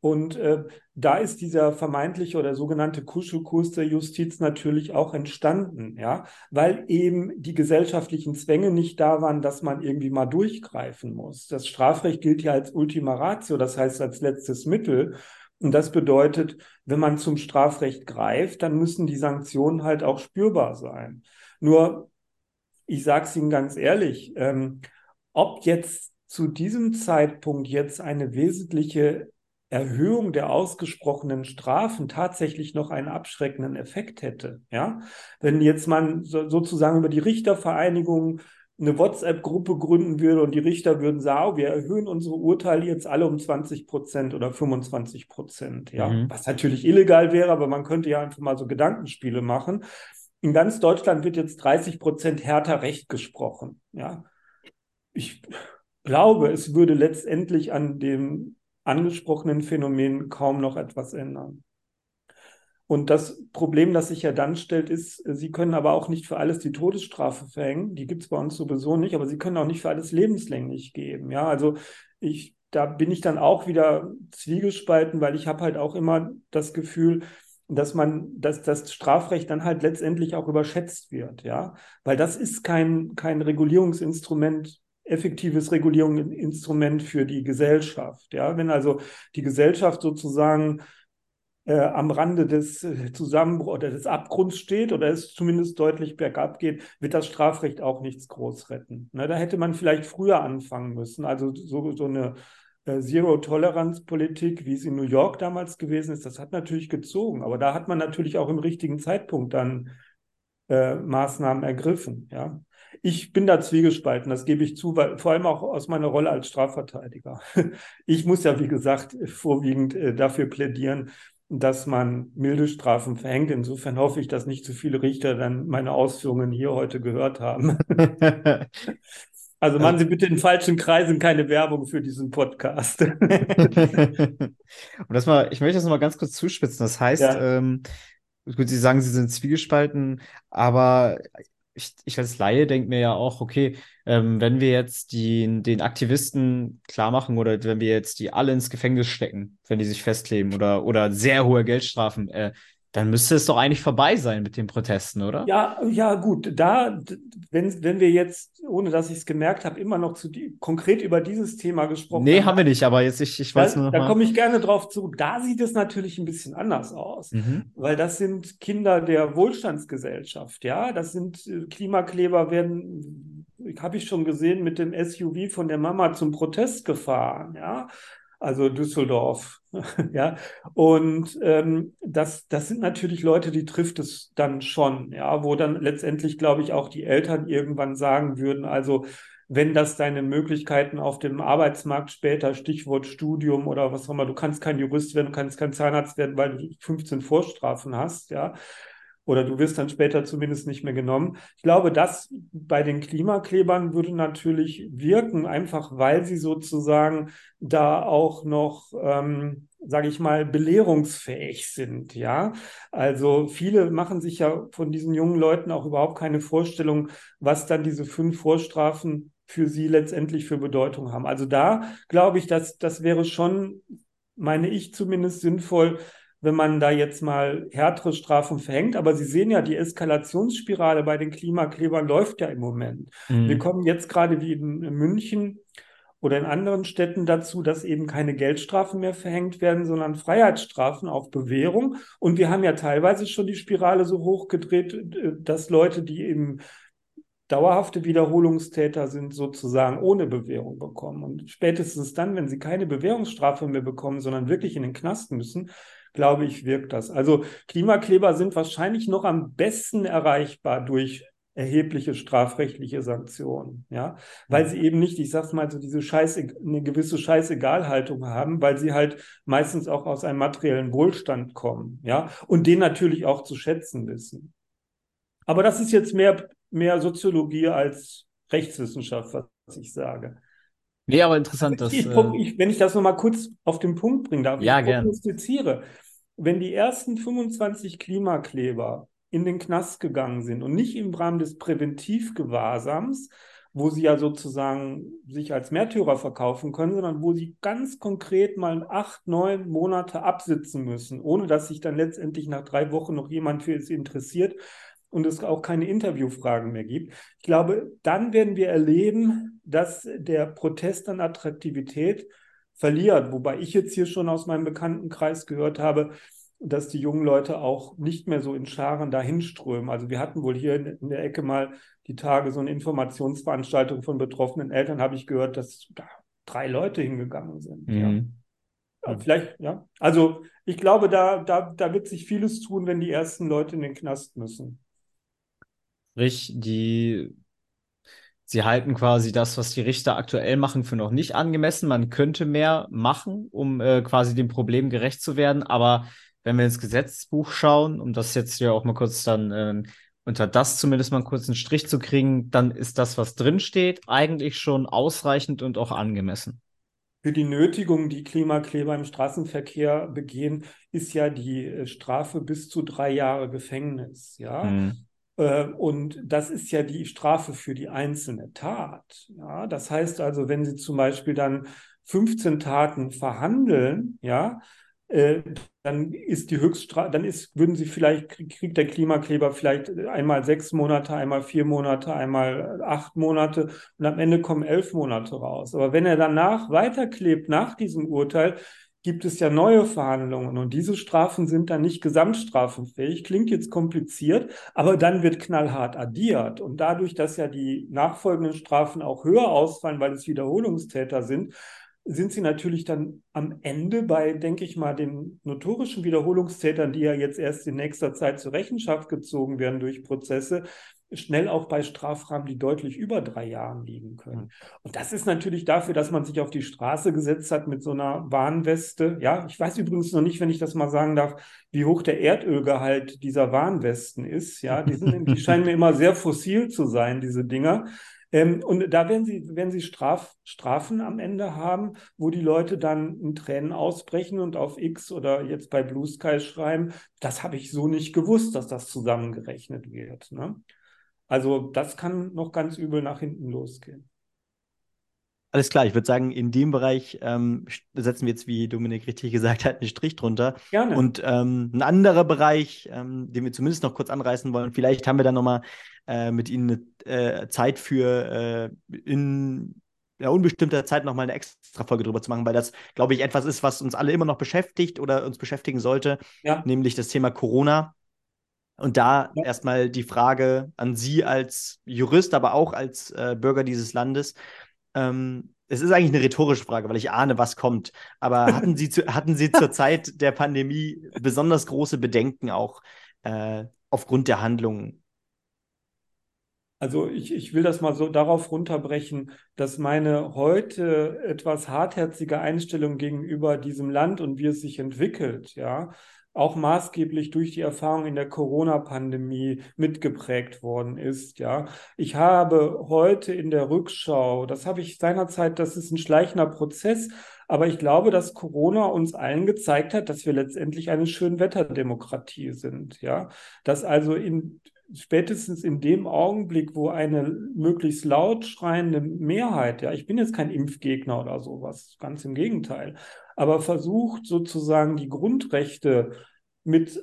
Und äh, da ist dieser vermeintliche oder sogenannte Kuschelkurs der Justiz natürlich auch entstanden, ja, weil eben die gesellschaftlichen Zwänge nicht da waren, dass man irgendwie mal durchgreifen muss. Das Strafrecht gilt ja als Ultima Ratio, das heißt als letztes Mittel. Und das bedeutet, wenn man zum Strafrecht greift, dann müssen die Sanktionen halt auch spürbar sein. Nur, ich sage es Ihnen ganz ehrlich, ähm, ob jetzt zu diesem Zeitpunkt jetzt eine wesentliche Erhöhung der ausgesprochenen Strafen tatsächlich noch einen abschreckenden Effekt hätte. Ja, wenn jetzt man so, sozusagen über die Richtervereinigung eine WhatsApp-Gruppe gründen würde und die Richter würden sagen, oh, wir erhöhen unsere Urteile jetzt alle um 20 Prozent oder 25 Prozent. Ja, mhm. was natürlich illegal wäre, aber man könnte ja einfach mal so Gedankenspiele machen. In ganz Deutschland wird jetzt 30 Prozent härter Recht gesprochen. Ja, ich glaube, es würde letztendlich an dem angesprochenen Phänomen kaum noch etwas ändern. Und das Problem, das sich ja dann stellt, ist, sie können aber auch nicht für alles die Todesstrafe verhängen. Die gibt es bei uns sowieso nicht, aber sie können auch nicht für alles lebenslänglich geben. Ja, also ich, da bin ich dann auch wieder zwiegespalten, weil ich habe halt auch immer das Gefühl, dass man, dass das Strafrecht dann halt letztendlich auch überschätzt wird, ja, weil das ist kein, kein Regulierungsinstrument, effektives Regulierungsinstrument für die Gesellschaft, ja, wenn also die Gesellschaft sozusagen äh, am Rande des äh, Zusammenbruchs oder des Abgrunds steht oder es zumindest deutlich bergab geht, wird das Strafrecht auch nichts groß retten. Ne, da hätte man vielleicht früher anfangen müssen, also so, so eine äh, Zero-Toleranz-Politik, wie es in New York damals gewesen ist, das hat natürlich gezogen. Aber da hat man natürlich auch im richtigen Zeitpunkt dann äh, Maßnahmen ergriffen. Ja. Ich bin da zwiegespalten, das gebe ich zu, weil, vor allem auch aus meiner Rolle als Strafverteidiger. Ich muss ja, wie gesagt, vorwiegend äh, dafür plädieren, dass man milde Strafen verhängt. Insofern hoffe ich, dass nicht zu viele Richter dann meine Ausführungen hier heute gehört haben. Also machen Sie bitte in falschen Kreisen keine Werbung für diesen Podcast. Und das mal, ich möchte das mal ganz kurz zuspitzen. Das heißt, ja. ähm, gut, Sie sagen, Sie sind zwiegespalten, aber ich, ich als Laie denke mir ja auch, okay, ähm, wenn wir jetzt die, den Aktivisten klar machen oder wenn wir jetzt die alle ins Gefängnis stecken, wenn die sich festkleben oder, oder sehr hohe Geldstrafen, äh, dann müsste es doch eigentlich vorbei sein mit den Protesten, oder? Ja, ja, gut. Da, wenn, wenn wir jetzt, ohne dass ich es gemerkt habe, immer noch zu die, konkret über dieses Thema gesprochen nee, haben. Nee, haben wir nicht, aber jetzt, ich, ich weiß da, nur. Da komme ich gerne drauf zu. Da sieht es natürlich ein bisschen anders aus, mhm. weil das sind Kinder der Wohlstandsgesellschaft, ja. Das sind äh, Klimakleber werden, habe ich schon gesehen, mit dem SUV von der Mama zum Protest gefahren, ja also Düsseldorf. ja, und ähm, das, das sind natürlich Leute, die trifft es dann schon, ja, wo dann letztendlich, glaube ich, auch die Eltern irgendwann sagen würden, also wenn das deine Möglichkeiten auf dem Arbeitsmarkt später, Stichwort Studium oder was auch immer, du kannst kein Jurist werden, du kannst kein Zahnarzt werden, weil du 15 Vorstrafen hast, ja, oder du wirst dann später zumindest nicht mehr genommen. Ich glaube, das bei den Klimaklebern würde natürlich wirken, einfach weil sie sozusagen da auch noch, ähm, sage ich mal, belehrungsfähig sind. Ja, also viele machen sich ja von diesen jungen Leuten auch überhaupt keine Vorstellung, was dann diese fünf Vorstrafen für sie letztendlich für Bedeutung haben. Also da glaube ich, dass das wäre schon, meine ich zumindest sinnvoll, wenn man da jetzt mal härtere Strafen verhängt. Aber Sie sehen ja, die Eskalationsspirale bei den Klimaklebern läuft ja im Moment. Mhm. Wir kommen jetzt gerade wie in München oder in anderen Städten dazu, dass eben keine Geldstrafen mehr verhängt werden, sondern Freiheitsstrafen auf Bewährung. Und wir haben ja teilweise schon die Spirale so hochgedreht, dass Leute, die eben dauerhafte Wiederholungstäter sind, sozusagen ohne Bewährung bekommen. Und spätestens dann, wenn sie keine Bewährungsstrafe mehr bekommen, sondern wirklich in den Knast müssen, glaube ich, wirkt das. Also Klimakleber sind wahrscheinlich noch am besten erreichbar durch erhebliche strafrechtliche Sanktionen, ja, weil sie eben nicht, ich sag's mal, so diese Scheiße, eine gewisse Scheißegalhaltung haben, weil sie halt meistens auch aus einem materiellen Wohlstand kommen, ja, und den natürlich auch zu schätzen wissen. Aber das ist jetzt mehr, mehr Soziologie als Rechtswissenschaft, was ich sage. Nee, aber interessant, dass. Ich, äh... ich, wenn ich das nochmal kurz auf den Punkt bringen darf, ja, ich prognostiziere wenn die ersten 25 Klimakleber in den Knast gegangen sind und nicht im Rahmen des Präventivgewahrsams, wo sie ja sozusagen sich als Märtyrer verkaufen können, sondern wo sie ganz konkret mal acht, neun Monate absitzen müssen, ohne dass sich dann letztendlich nach drei Wochen noch jemand für es interessiert und es auch keine Interviewfragen mehr gibt. Ich glaube, dann werden wir erleben, dass der Protest an Attraktivität verliert. Wobei ich jetzt hier schon aus meinem Bekanntenkreis gehört habe, dass die jungen Leute auch nicht mehr so in Scharen dahinströmen. Also wir hatten wohl hier in, der Ecke mal die Tage so eine Informationsveranstaltung von betroffenen Eltern, habe ich gehört, dass da drei Leute hingegangen sind. Mhm. Ja. vielleicht, ja. Also ich glaube, da, da, da wird sich vieles tun, wenn die ersten Leute in den Knast müssen. Sprich, die Sie halten quasi das, was die Richter aktuell machen, für noch nicht angemessen. Man könnte mehr machen, um äh, quasi dem Problem gerecht zu werden. Aber wenn wir ins Gesetzbuch schauen, um das jetzt ja auch mal kurz dann äh, unter das zumindest mal einen kurzen Strich zu kriegen, dann ist das, was drin steht, eigentlich schon ausreichend und auch angemessen. Für die Nötigung, die Klimakleber im Straßenverkehr begehen, ist ja die äh, Strafe bis zu drei Jahre Gefängnis. Ja. Mhm. Äh, und das ist ja die Strafe für die einzelne Tat. Ja, das heißt also, wenn Sie zum Beispiel dann 15 Taten verhandeln, ja, äh, dann ist die Höchststrafe, dann ist, würden Sie vielleicht, kriegt der Klimakleber vielleicht einmal sechs Monate, einmal vier Monate, einmal acht Monate und am Ende kommen elf Monate raus. Aber wenn er danach weiterklebt, nach diesem Urteil, gibt es ja neue Verhandlungen und diese Strafen sind dann nicht gesamtstrafenfähig. Klingt jetzt kompliziert, aber dann wird knallhart addiert. Und dadurch, dass ja die nachfolgenden Strafen auch höher ausfallen, weil es Wiederholungstäter sind, sind sie natürlich dann am Ende bei, denke ich mal, den notorischen Wiederholungstätern, die ja jetzt erst in nächster Zeit zur Rechenschaft gezogen werden durch Prozesse, schnell auch bei Strafrahmen, die deutlich über drei Jahren liegen können. Und das ist natürlich dafür, dass man sich auf die Straße gesetzt hat mit so einer Warnweste. Ja, ich weiß übrigens noch nicht, wenn ich das mal sagen darf, wie hoch der Erdölgehalt dieser Warnwesten ist. Ja, die, sind, die scheinen mir immer sehr fossil zu sein, diese Dinger. Ähm, und da werden Sie, werden Sie Straf, Strafen am Ende haben, wo die Leute dann in Tränen ausbrechen und auf X oder jetzt bei Blue Sky schreiben, das habe ich so nicht gewusst, dass das zusammengerechnet wird. Ne? Also das kann noch ganz übel nach hinten losgehen. Alles klar, ich würde sagen, in dem Bereich ähm, setzen wir jetzt, wie Dominik richtig gesagt hat, einen Strich drunter. Gerne. Und ähm, ein anderer Bereich, ähm, den wir zumindest noch kurz anreißen wollen, vielleicht haben wir dann nochmal äh, mit Ihnen eine äh, Zeit für äh, in ja, unbestimmter Zeit nochmal eine extra Folge drüber zu machen, weil das, glaube ich, etwas ist, was uns alle immer noch beschäftigt oder uns beschäftigen sollte, ja. nämlich das Thema Corona. Und da ja. erstmal die Frage an Sie als Jurist, aber auch als äh, Bürger dieses Landes. Ähm, es ist eigentlich eine rhetorische Frage, weil ich ahne, was kommt. Aber hatten Sie, zu, hatten Sie zur Zeit der Pandemie besonders große Bedenken auch äh, aufgrund der Handlungen? Also ich, ich will das mal so darauf runterbrechen, dass meine heute etwas hartherzige Einstellung gegenüber diesem Land und wie es sich entwickelt, ja, auch maßgeblich durch die Erfahrung in der Corona-Pandemie mitgeprägt worden ist. Ja, ich habe heute in der Rückschau, das habe ich seinerzeit, das ist ein schleichender Prozess, aber ich glaube, dass Corona uns allen gezeigt hat, dass wir letztendlich eine Schönwetterdemokratie sind. Ja, dass also in spätestens in dem Augenblick, wo eine möglichst laut schreiende Mehrheit, ja, ich bin jetzt kein Impfgegner oder sowas, ganz im Gegenteil, aber versucht sozusagen die Grundrechte mit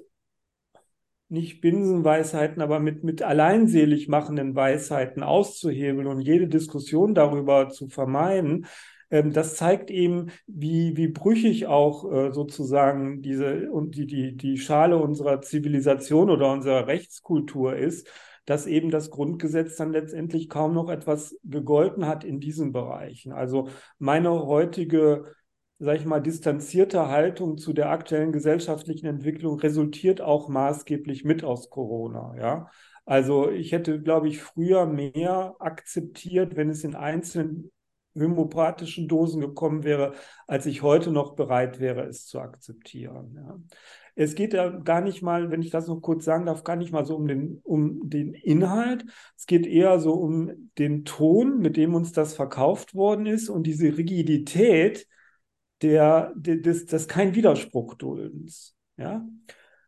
nicht Binsenweisheiten, aber mit, mit alleinselig machenden Weisheiten auszuhebeln und jede Diskussion darüber zu vermeiden, ähm, das zeigt eben, wie, wie brüchig auch äh, sozusagen diese und die, die, die Schale unserer Zivilisation oder unserer Rechtskultur ist, dass eben das Grundgesetz dann letztendlich kaum noch etwas gegolten hat in diesen Bereichen. Also meine heutige sage ich mal, distanzierte Haltung zu der aktuellen gesellschaftlichen Entwicklung resultiert auch maßgeblich mit aus Corona. Ja, also ich hätte, glaube ich, früher mehr akzeptiert, wenn es in einzelnen homöopathischen Dosen gekommen wäre, als ich heute noch bereit wäre, es zu akzeptieren. Ja. Es geht ja gar nicht mal, wenn ich das noch kurz sagen darf, gar nicht mal so um den, um den Inhalt. Es geht eher so um den Ton, mit dem uns das verkauft worden ist und diese Rigidität, der, des, des kein Widerspruch duldens. Ja.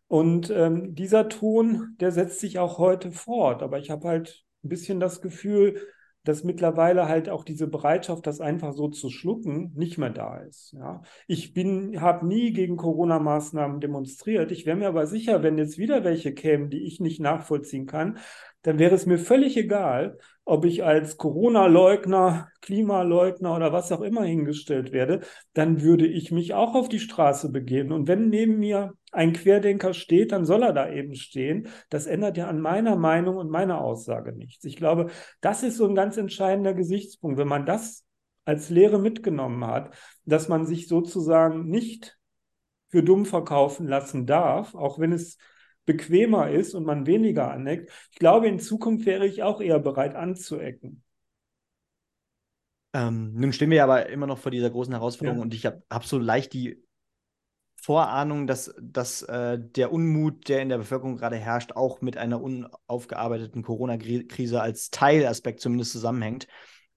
Und ähm, dieser Ton, der setzt sich auch heute fort. Aber ich habe halt ein bisschen das Gefühl, dass mittlerweile halt auch diese Bereitschaft, das einfach so zu schlucken, nicht mehr da ist. Ja. Ich bin, habe nie gegen Corona-Maßnahmen demonstriert. Ich wäre mir aber sicher, wenn jetzt wieder welche kämen, die ich nicht nachvollziehen kann, dann wäre es mir völlig egal, ob ich als Corona-Leugner, Klimaleugner oder was auch immer hingestellt werde, dann würde ich mich auch auf die Straße begeben. Und wenn neben mir ein Querdenker steht, dann soll er da eben stehen. Das ändert ja an meiner Meinung und meiner Aussage nichts. Ich glaube, das ist so ein ganz entscheidender Gesichtspunkt. Wenn man das als Lehre mitgenommen hat, dass man sich sozusagen nicht für dumm verkaufen lassen darf, auch wenn es bequemer ist und man weniger aneckt. Ich glaube, in Zukunft wäre ich auch eher bereit anzuecken. Ähm, nun stehen wir aber immer noch vor dieser großen Herausforderung ja. und ich habe hab so leicht die Vorahnung, dass, dass äh, der Unmut, der in der Bevölkerung gerade herrscht, auch mit einer unaufgearbeiteten Corona-Krise als Teilaspekt zumindest zusammenhängt.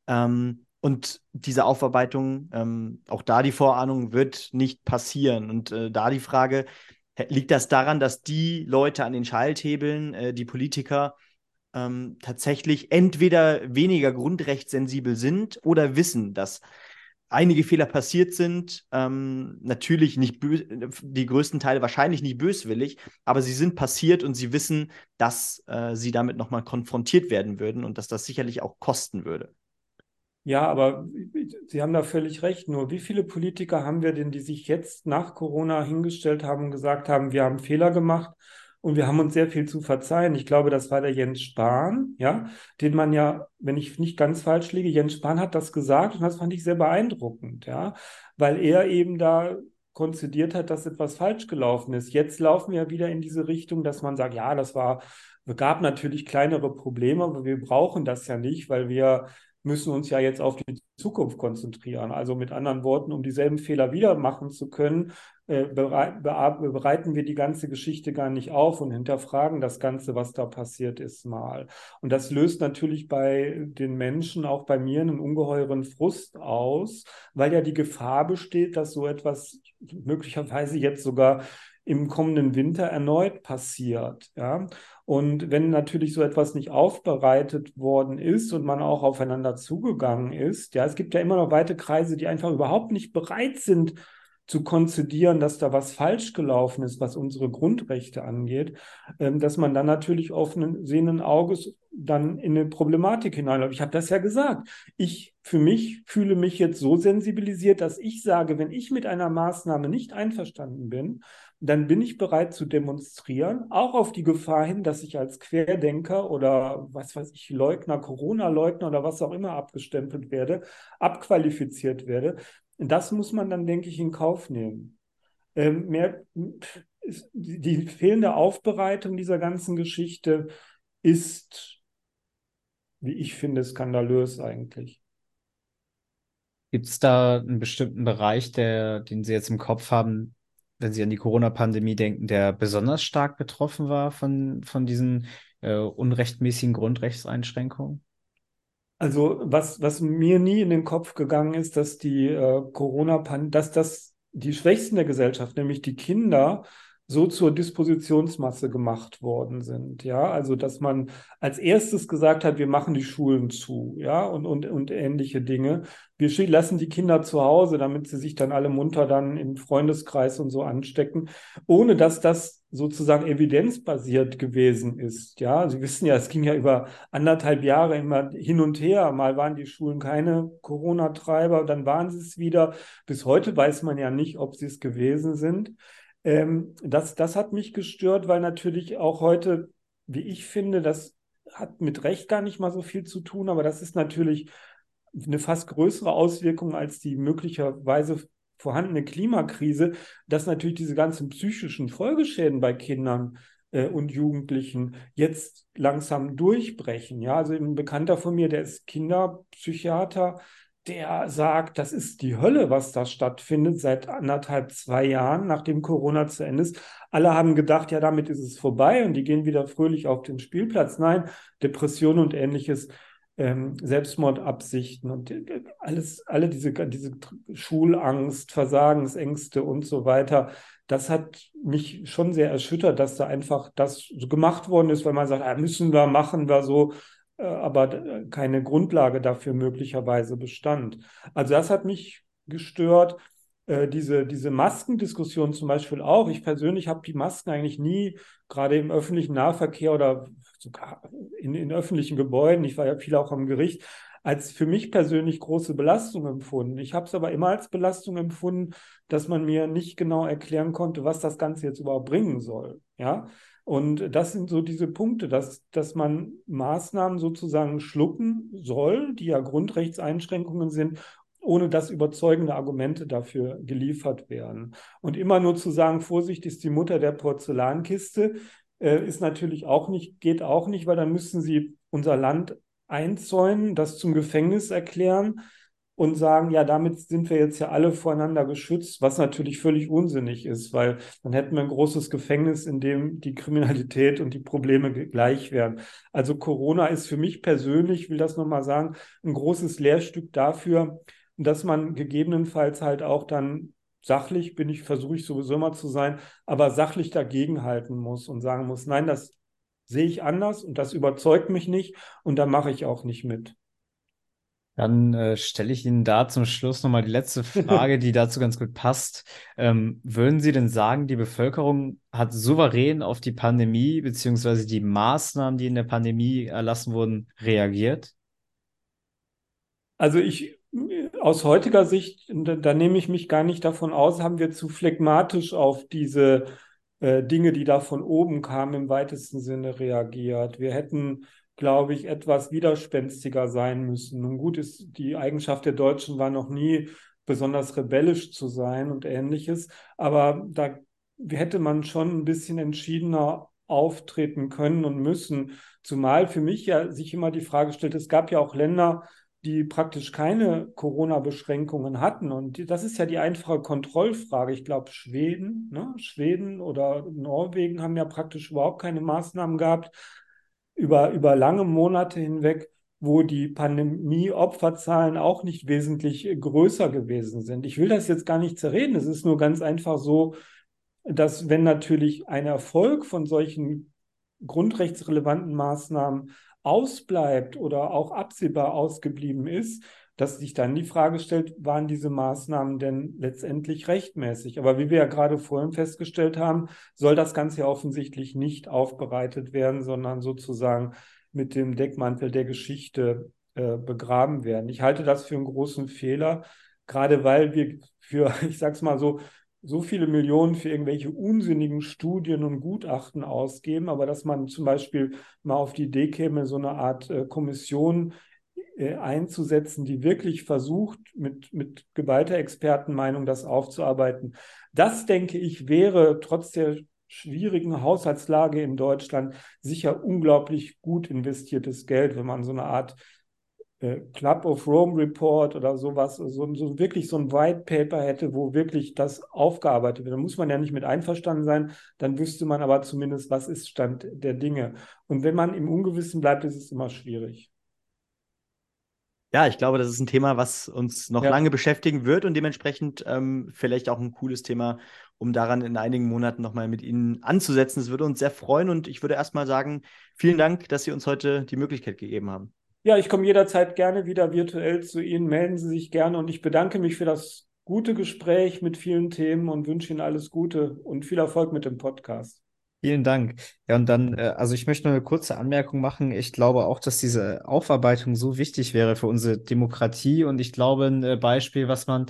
Ähm, und diese Aufarbeitung, ähm, auch da die Vorahnung, wird nicht passieren. Und äh, da die Frage, liegt das daran, dass die Leute an den Schalthebeln, äh, die Politiker, ähm, tatsächlich entweder weniger grundrechtssensibel sind oder wissen, dass einige Fehler passiert sind, ähm, natürlich nicht die größten Teile wahrscheinlich nicht böswillig, aber sie sind passiert und sie wissen, dass äh, sie damit nochmal konfrontiert werden würden und dass das sicherlich auch kosten würde. Ja, aber Sie haben da völlig recht. Nur wie viele Politiker haben wir denn, die sich jetzt nach Corona hingestellt haben und gesagt haben, wir haben Fehler gemacht und wir haben uns sehr viel zu verzeihen. Ich glaube, das war der Jens Spahn, ja, den man ja, wenn ich nicht ganz falsch liege, Jens Spahn hat das gesagt und das fand ich sehr beeindruckend, ja, weil er eben da konzidiert hat, dass etwas falsch gelaufen ist. Jetzt laufen wir wieder in diese Richtung, dass man sagt, ja, das war, gab natürlich kleinere Probleme, aber wir brauchen das ja nicht, weil wir müssen uns ja jetzt auf die Zukunft konzentrieren. Also mit anderen Worten, um dieselben Fehler wieder machen zu können, äh, bereiten wir die ganze Geschichte gar nicht auf und hinterfragen das Ganze, was da passiert ist, mal. Und das löst natürlich bei den Menschen, auch bei mir, einen ungeheuren Frust aus, weil ja die Gefahr besteht, dass so etwas möglicherweise jetzt sogar im kommenden Winter erneut passiert. Ja? Und wenn natürlich so etwas nicht aufbereitet worden ist und man auch aufeinander zugegangen ist, ja, es gibt ja immer noch weite Kreise, die einfach überhaupt nicht bereit sind, zu konzidieren, dass da was falsch gelaufen ist, was unsere Grundrechte angeht, ähm, dass man dann natürlich offenen sehenden Auges dann in eine Problematik hineinläuft. Ich habe das ja gesagt. Ich für mich fühle mich jetzt so sensibilisiert, dass ich sage, wenn ich mit einer Maßnahme nicht einverstanden bin, dann bin ich bereit zu demonstrieren, auch auf die Gefahr hin, dass ich als Querdenker oder was weiß ich, Leugner, Corona-Leugner oder was auch immer abgestempelt werde, abqualifiziert werde. Das muss man dann, denke ich, in Kauf nehmen. Ähm, mehr, die fehlende Aufbereitung dieser ganzen Geschichte ist, wie ich finde, skandalös eigentlich. Gibt es da einen bestimmten Bereich, der, den Sie jetzt im Kopf haben, wenn Sie an die Corona-Pandemie denken, der besonders stark betroffen war von, von diesen äh, unrechtmäßigen Grundrechtseinschränkungen? Also was, was mir nie in den Kopf gegangen ist, dass die äh, Corona-Pandemie, dass das die Schwächsten der Gesellschaft, nämlich die Kinder, so zur Dispositionsmasse gemacht worden sind. Ja, also dass man als erstes gesagt hat, wir machen die Schulen zu, ja, und, und, und ähnliche Dinge. Wir lassen die Kinder zu Hause, damit sie sich dann alle munter dann im Freundeskreis und so anstecken, ohne dass das sozusagen evidenzbasiert gewesen ist. Ja, Sie wissen ja, es ging ja über anderthalb Jahre immer hin und her. Mal waren die Schulen keine Corona-Treiber, dann waren sie es wieder. Bis heute weiß man ja nicht, ob sie es gewesen sind. Ähm, das, das hat mich gestört, weil natürlich auch heute, wie ich finde, das hat mit Recht gar nicht mal so viel zu tun, aber das ist natürlich eine fast größere Auswirkung als die möglicherweise vorhandene Klimakrise, dass natürlich diese ganzen psychischen Folgeschäden bei Kindern äh, und Jugendlichen jetzt langsam durchbrechen. Ja, also ein Bekannter von mir, der ist Kinderpsychiater, der sagt, das ist die Hölle, was da stattfindet seit anderthalb, zwei Jahren, nachdem Corona zu Ende ist. Alle haben gedacht, ja, damit ist es vorbei und die gehen wieder fröhlich auf den Spielplatz. Nein, Depression und ähnliches, ähm, Selbstmordabsichten und äh, alles, alle diese, diese Schulangst, Versagensängste und so weiter. Das hat mich schon sehr erschüttert, dass da einfach das so gemacht worden ist, weil man sagt, ah, müssen wir, machen wir so. Äh, aber äh, keine Grundlage dafür möglicherweise bestand. Also das hat mich gestört. Äh, diese, diese Maskendiskussion zum Beispiel auch. Ich persönlich habe die Masken eigentlich nie, gerade im öffentlichen Nahverkehr oder sogar in, in öffentlichen Gebäuden, ich war ja viel auch am Gericht, als für mich persönlich große Belastung empfunden. Ich habe es aber immer als Belastung empfunden, dass man mir nicht genau erklären konnte, was das Ganze jetzt überhaupt bringen soll. Ja, und das sind so diese Punkte, dass, dass man Maßnahmen sozusagen schlucken soll, die ja Grundrechtseinschränkungen sind, ohne dass überzeugende Argumente dafür geliefert werden. Und immer nur zu sagen, Vorsicht ist die Mutter der Porzellankiste, äh, ist natürlich auch nicht, geht auch nicht, weil dann müssen sie unser Land einzäunen, das zum Gefängnis erklären und sagen, ja, damit sind wir jetzt ja alle voreinander geschützt, was natürlich völlig unsinnig ist, weil dann hätten wir ein großes Gefängnis, in dem die Kriminalität und die Probleme gleich wären. Also Corona ist für mich persönlich, will das nochmal sagen, ein großes Lehrstück dafür, dass man gegebenenfalls halt auch dann sachlich bin ich, versuche ich sowieso immer zu sein, aber sachlich dagegenhalten muss und sagen muss, nein, das sehe ich anders und das überzeugt mich nicht und da mache ich auch nicht mit. Dann äh, stelle ich Ihnen da zum Schluss nochmal die letzte Frage, die dazu ganz gut passt. Ähm, würden Sie denn sagen, die Bevölkerung hat souverän auf die Pandemie beziehungsweise die Maßnahmen, die in der Pandemie erlassen wurden, reagiert? Also ich aus heutiger Sicht, da, da, nehme ich mich gar nicht davon aus, haben wir zu phlegmatisch auf diese äh, Dinge, die da von oben kamen, im weitesten Sinne reagiert. Wir hätten glaube ich, etwas widerspenstiger sein müssen. Nun gut, ist die Eigenschaft der Deutschen war noch nie besonders rebellisch zu sein und ähnliches, aber da hätte man schon ein bisschen entschiedener auftreten können und müssen. Zumal für mich ja sich immer die Frage stellt, es gab ja auch Länder, die praktisch keine Corona-Beschränkungen hatten. Und das ist ja die einfache Kontrollfrage. Ich glaube, Schweden, ne? Schweden oder Norwegen haben ja praktisch überhaupt keine Maßnahmen gehabt über, über lange Monate hinweg, wo die Pandemie-Opferzahlen auch nicht wesentlich größer gewesen sind. Ich will das jetzt gar nicht zerreden. Es ist nur ganz einfach so, dass wenn natürlich ein Erfolg von solchen grundrechtsrelevanten Maßnahmen ausbleibt oder auch absehbar ausgeblieben ist, dass sich dann die Frage stellt, waren diese Maßnahmen denn letztendlich rechtmäßig? Aber wie wir ja gerade vorhin festgestellt haben, soll das Ganze ja offensichtlich nicht aufbereitet werden, sondern sozusagen mit dem Deckmantel der Geschichte äh, begraben werden. Ich halte das für einen großen Fehler, gerade weil wir für, ich sag's mal so, so viele Millionen für irgendwelche unsinnigen Studien und Gutachten ausgeben, aber dass man zum Beispiel mal auf die Idee käme, so eine Art äh, Kommission einzusetzen, die wirklich versucht, mit, mit geballter Expertenmeinung das aufzuarbeiten. Das, denke ich, wäre trotz der schwierigen Haushaltslage in Deutschland sicher unglaublich gut investiertes Geld, wenn man so eine Art äh, Club of Rome Report oder sowas, so, so wirklich so ein White Paper hätte, wo wirklich das aufgearbeitet wird. Da muss man ja nicht mit einverstanden sein, dann wüsste man aber zumindest, was ist Stand der Dinge. Und wenn man im Ungewissen bleibt, ist es immer schwierig. Ja, ich glaube, das ist ein Thema, was uns noch ja. lange beschäftigen wird und dementsprechend ähm, vielleicht auch ein cooles Thema, um daran in einigen Monaten nochmal mit Ihnen anzusetzen. Es würde uns sehr freuen und ich würde erstmal sagen, vielen Dank, dass Sie uns heute die Möglichkeit gegeben haben. Ja, ich komme jederzeit gerne wieder virtuell zu Ihnen. Melden Sie sich gerne und ich bedanke mich für das gute Gespräch mit vielen Themen und wünsche Ihnen alles Gute und viel Erfolg mit dem Podcast. Vielen Dank. Ja, und dann, äh, also ich möchte nur eine kurze Anmerkung machen. Ich glaube auch, dass diese Aufarbeitung so wichtig wäre für unsere Demokratie. Und ich glaube, ein äh, Beispiel, was man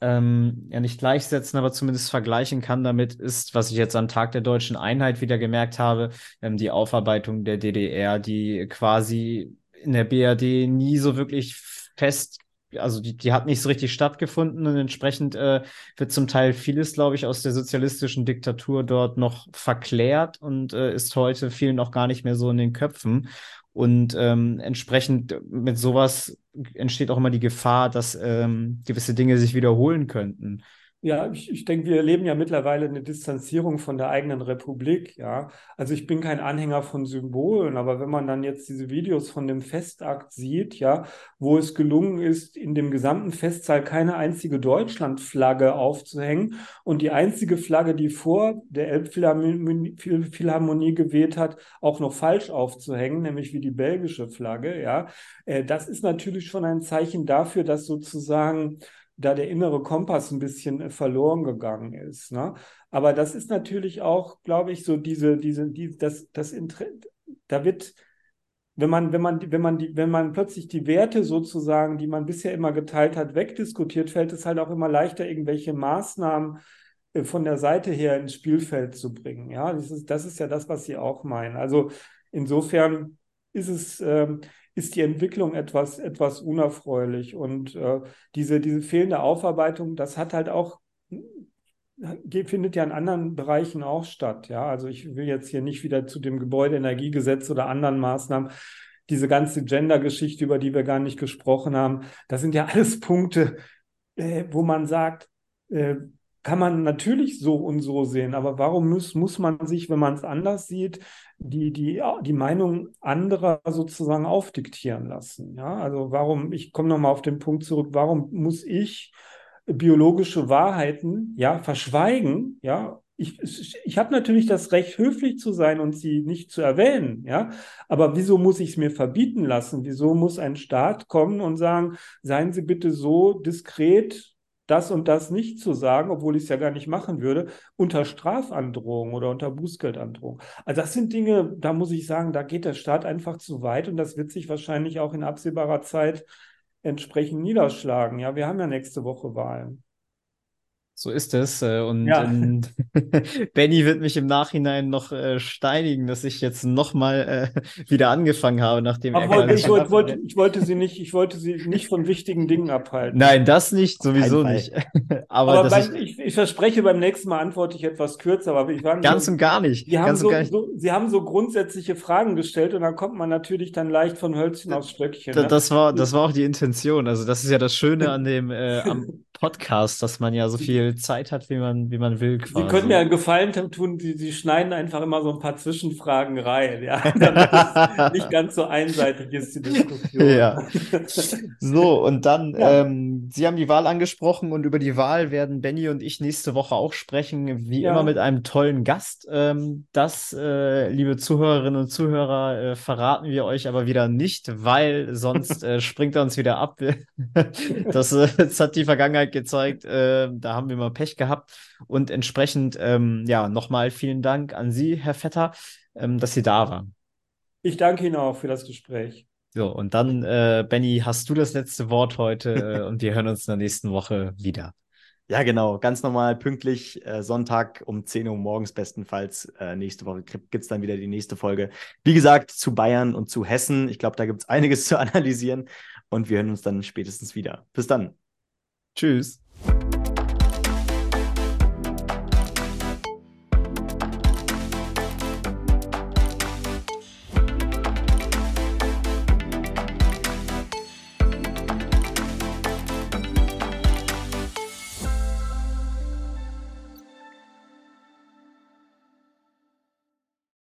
ähm, ja nicht gleichsetzen, aber zumindest vergleichen kann damit, ist, was ich jetzt am Tag der deutschen Einheit wieder gemerkt habe, ähm, die Aufarbeitung der DDR, die quasi in der BRD nie so wirklich fest also die, die hat nicht so richtig stattgefunden und entsprechend äh, wird zum Teil vieles, glaube ich, aus der sozialistischen Diktatur dort noch verklärt und äh, ist heute vielen noch gar nicht mehr so in den Köpfen. Und ähm, entsprechend mit sowas entsteht auch immer die Gefahr, dass ähm, gewisse Dinge sich wiederholen könnten. Ja, ich, ich denke, wir erleben ja mittlerweile eine Distanzierung von der eigenen Republik. Ja, also ich bin kein Anhänger von Symbolen, aber wenn man dann jetzt diese Videos von dem Festakt sieht, ja, wo es gelungen ist, in dem gesamten Festsaal keine einzige Deutschlandflagge aufzuhängen und die einzige Flagge, die vor der Elbphilharmonie geweht hat, auch noch falsch aufzuhängen, nämlich wie die belgische Flagge. Ja, äh, das ist natürlich schon ein Zeichen dafür, dass sozusagen da der innere Kompass ein bisschen äh, verloren gegangen ist. Ne? Aber das ist natürlich auch, glaube ich, so diese, diese, die, das, das da wird, wenn man, wenn man, wenn man die, wenn man plötzlich die Werte sozusagen, die man bisher immer geteilt hat, wegdiskutiert, fällt es halt auch immer leichter, irgendwelche Maßnahmen äh, von der Seite her ins Spielfeld zu bringen. Ja, das ist, das ist ja das, was Sie auch meinen. Also insofern ist es, ähm, ist die Entwicklung etwas, etwas unerfreulich. Und äh, diese, diese fehlende Aufarbeitung, das hat halt auch findet ja in anderen Bereichen auch statt. Ja, also ich will jetzt hier nicht wieder zu dem Gebäudeenergiegesetz oder anderen Maßnahmen. diese ganze Gender-Geschichte, über die wir gar nicht gesprochen haben, das sind ja alles Punkte, äh, wo man sagt, äh, kann man natürlich so und so sehen, aber warum muss, muss man sich, wenn man es anders sieht, die, die, die Meinung anderer sozusagen aufdiktieren lassen? Ja, also warum, ich komme nochmal auf den Punkt zurück, warum muss ich biologische Wahrheiten ja verschweigen, ja, ich, ich habe natürlich das Recht, höflich zu sein und sie nicht zu erwähnen, ja. Aber wieso muss ich es mir verbieten lassen? Wieso muss ein Staat kommen und sagen, seien Sie bitte so diskret, das und das nicht zu sagen, obwohl ich es ja gar nicht machen würde, unter Strafandrohung oder unter Bußgeldandrohung. Also das sind Dinge, da muss ich sagen, da geht der Staat einfach zu weit und das wird sich wahrscheinlich auch in absehbarer Zeit entsprechend niederschlagen. Ja, wir haben ja nächste Woche Wahlen. So ist es. Äh, und ja. Benny wird mich im Nachhinein noch äh, steinigen, dass ich jetzt nochmal äh, wieder angefangen habe, nachdem er wollte, ich, wollte, wollte, ich wollte sie nicht, ich wollte sie nicht von wichtigen Dingen abhalten. Nein, das nicht, sowieso nicht. aber, aber beim, ich, ich, verspreche, beim nächsten Mal antworte ich etwas kürzer, aber ich war ganz so, und gar nicht. Sie haben, so, nicht. So, Sie haben so grundsätzliche Fragen gestellt und dann kommt man natürlich dann leicht von Hölzchen aufs Stöckchen. Ne? Das war, das war auch die Intention. Also das ist ja das Schöne an dem äh, am Podcast, dass man ja so viel Zeit hat, wie man, wie man will. Quasi. Sie können mir einen Gefallen tun, Sie, Sie schneiden einfach immer so ein paar Zwischenfragen rein, ja, damit es nicht ganz so einseitig ist, die Diskussion. Ja. So, und dann, ja. ähm, Sie haben die Wahl angesprochen und über die Wahl werden Benny und ich nächste Woche auch sprechen, wie ja. immer mit einem tollen Gast. Ähm, das, äh, liebe Zuhörerinnen und Zuhörer, äh, verraten wir euch aber wieder nicht, weil sonst äh, springt er uns wieder ab. das, äh, das hat die Vergangenheit Vergangenheit gezeigt. Äh, da haben wir mal Pech gehabt. Und entsprechend, ähm, ja, nochmal vielen Dank an Sie, Herr Vetter, ähm, dass Sie da waren. Ich danke Ihnen auch für das Gespräch. So, und dann, äh, Benny, hast du das letzte Wort heute äh, und wir hören uns in der nächsten Woche wieder. Ja, genau. Ganz normal, pünktlich, äh, Sonntag um 10 Uhr morgens bestenfalls. Äh, nächste Woche gibt es dann wieder die nächste Folge. Wie gesagt, zu Bayern und zu Hessen. Ich glaube, da gibt es einiges zu analysieren und wir hören uns dann spätestens wieder. Bis dann. Tschüss.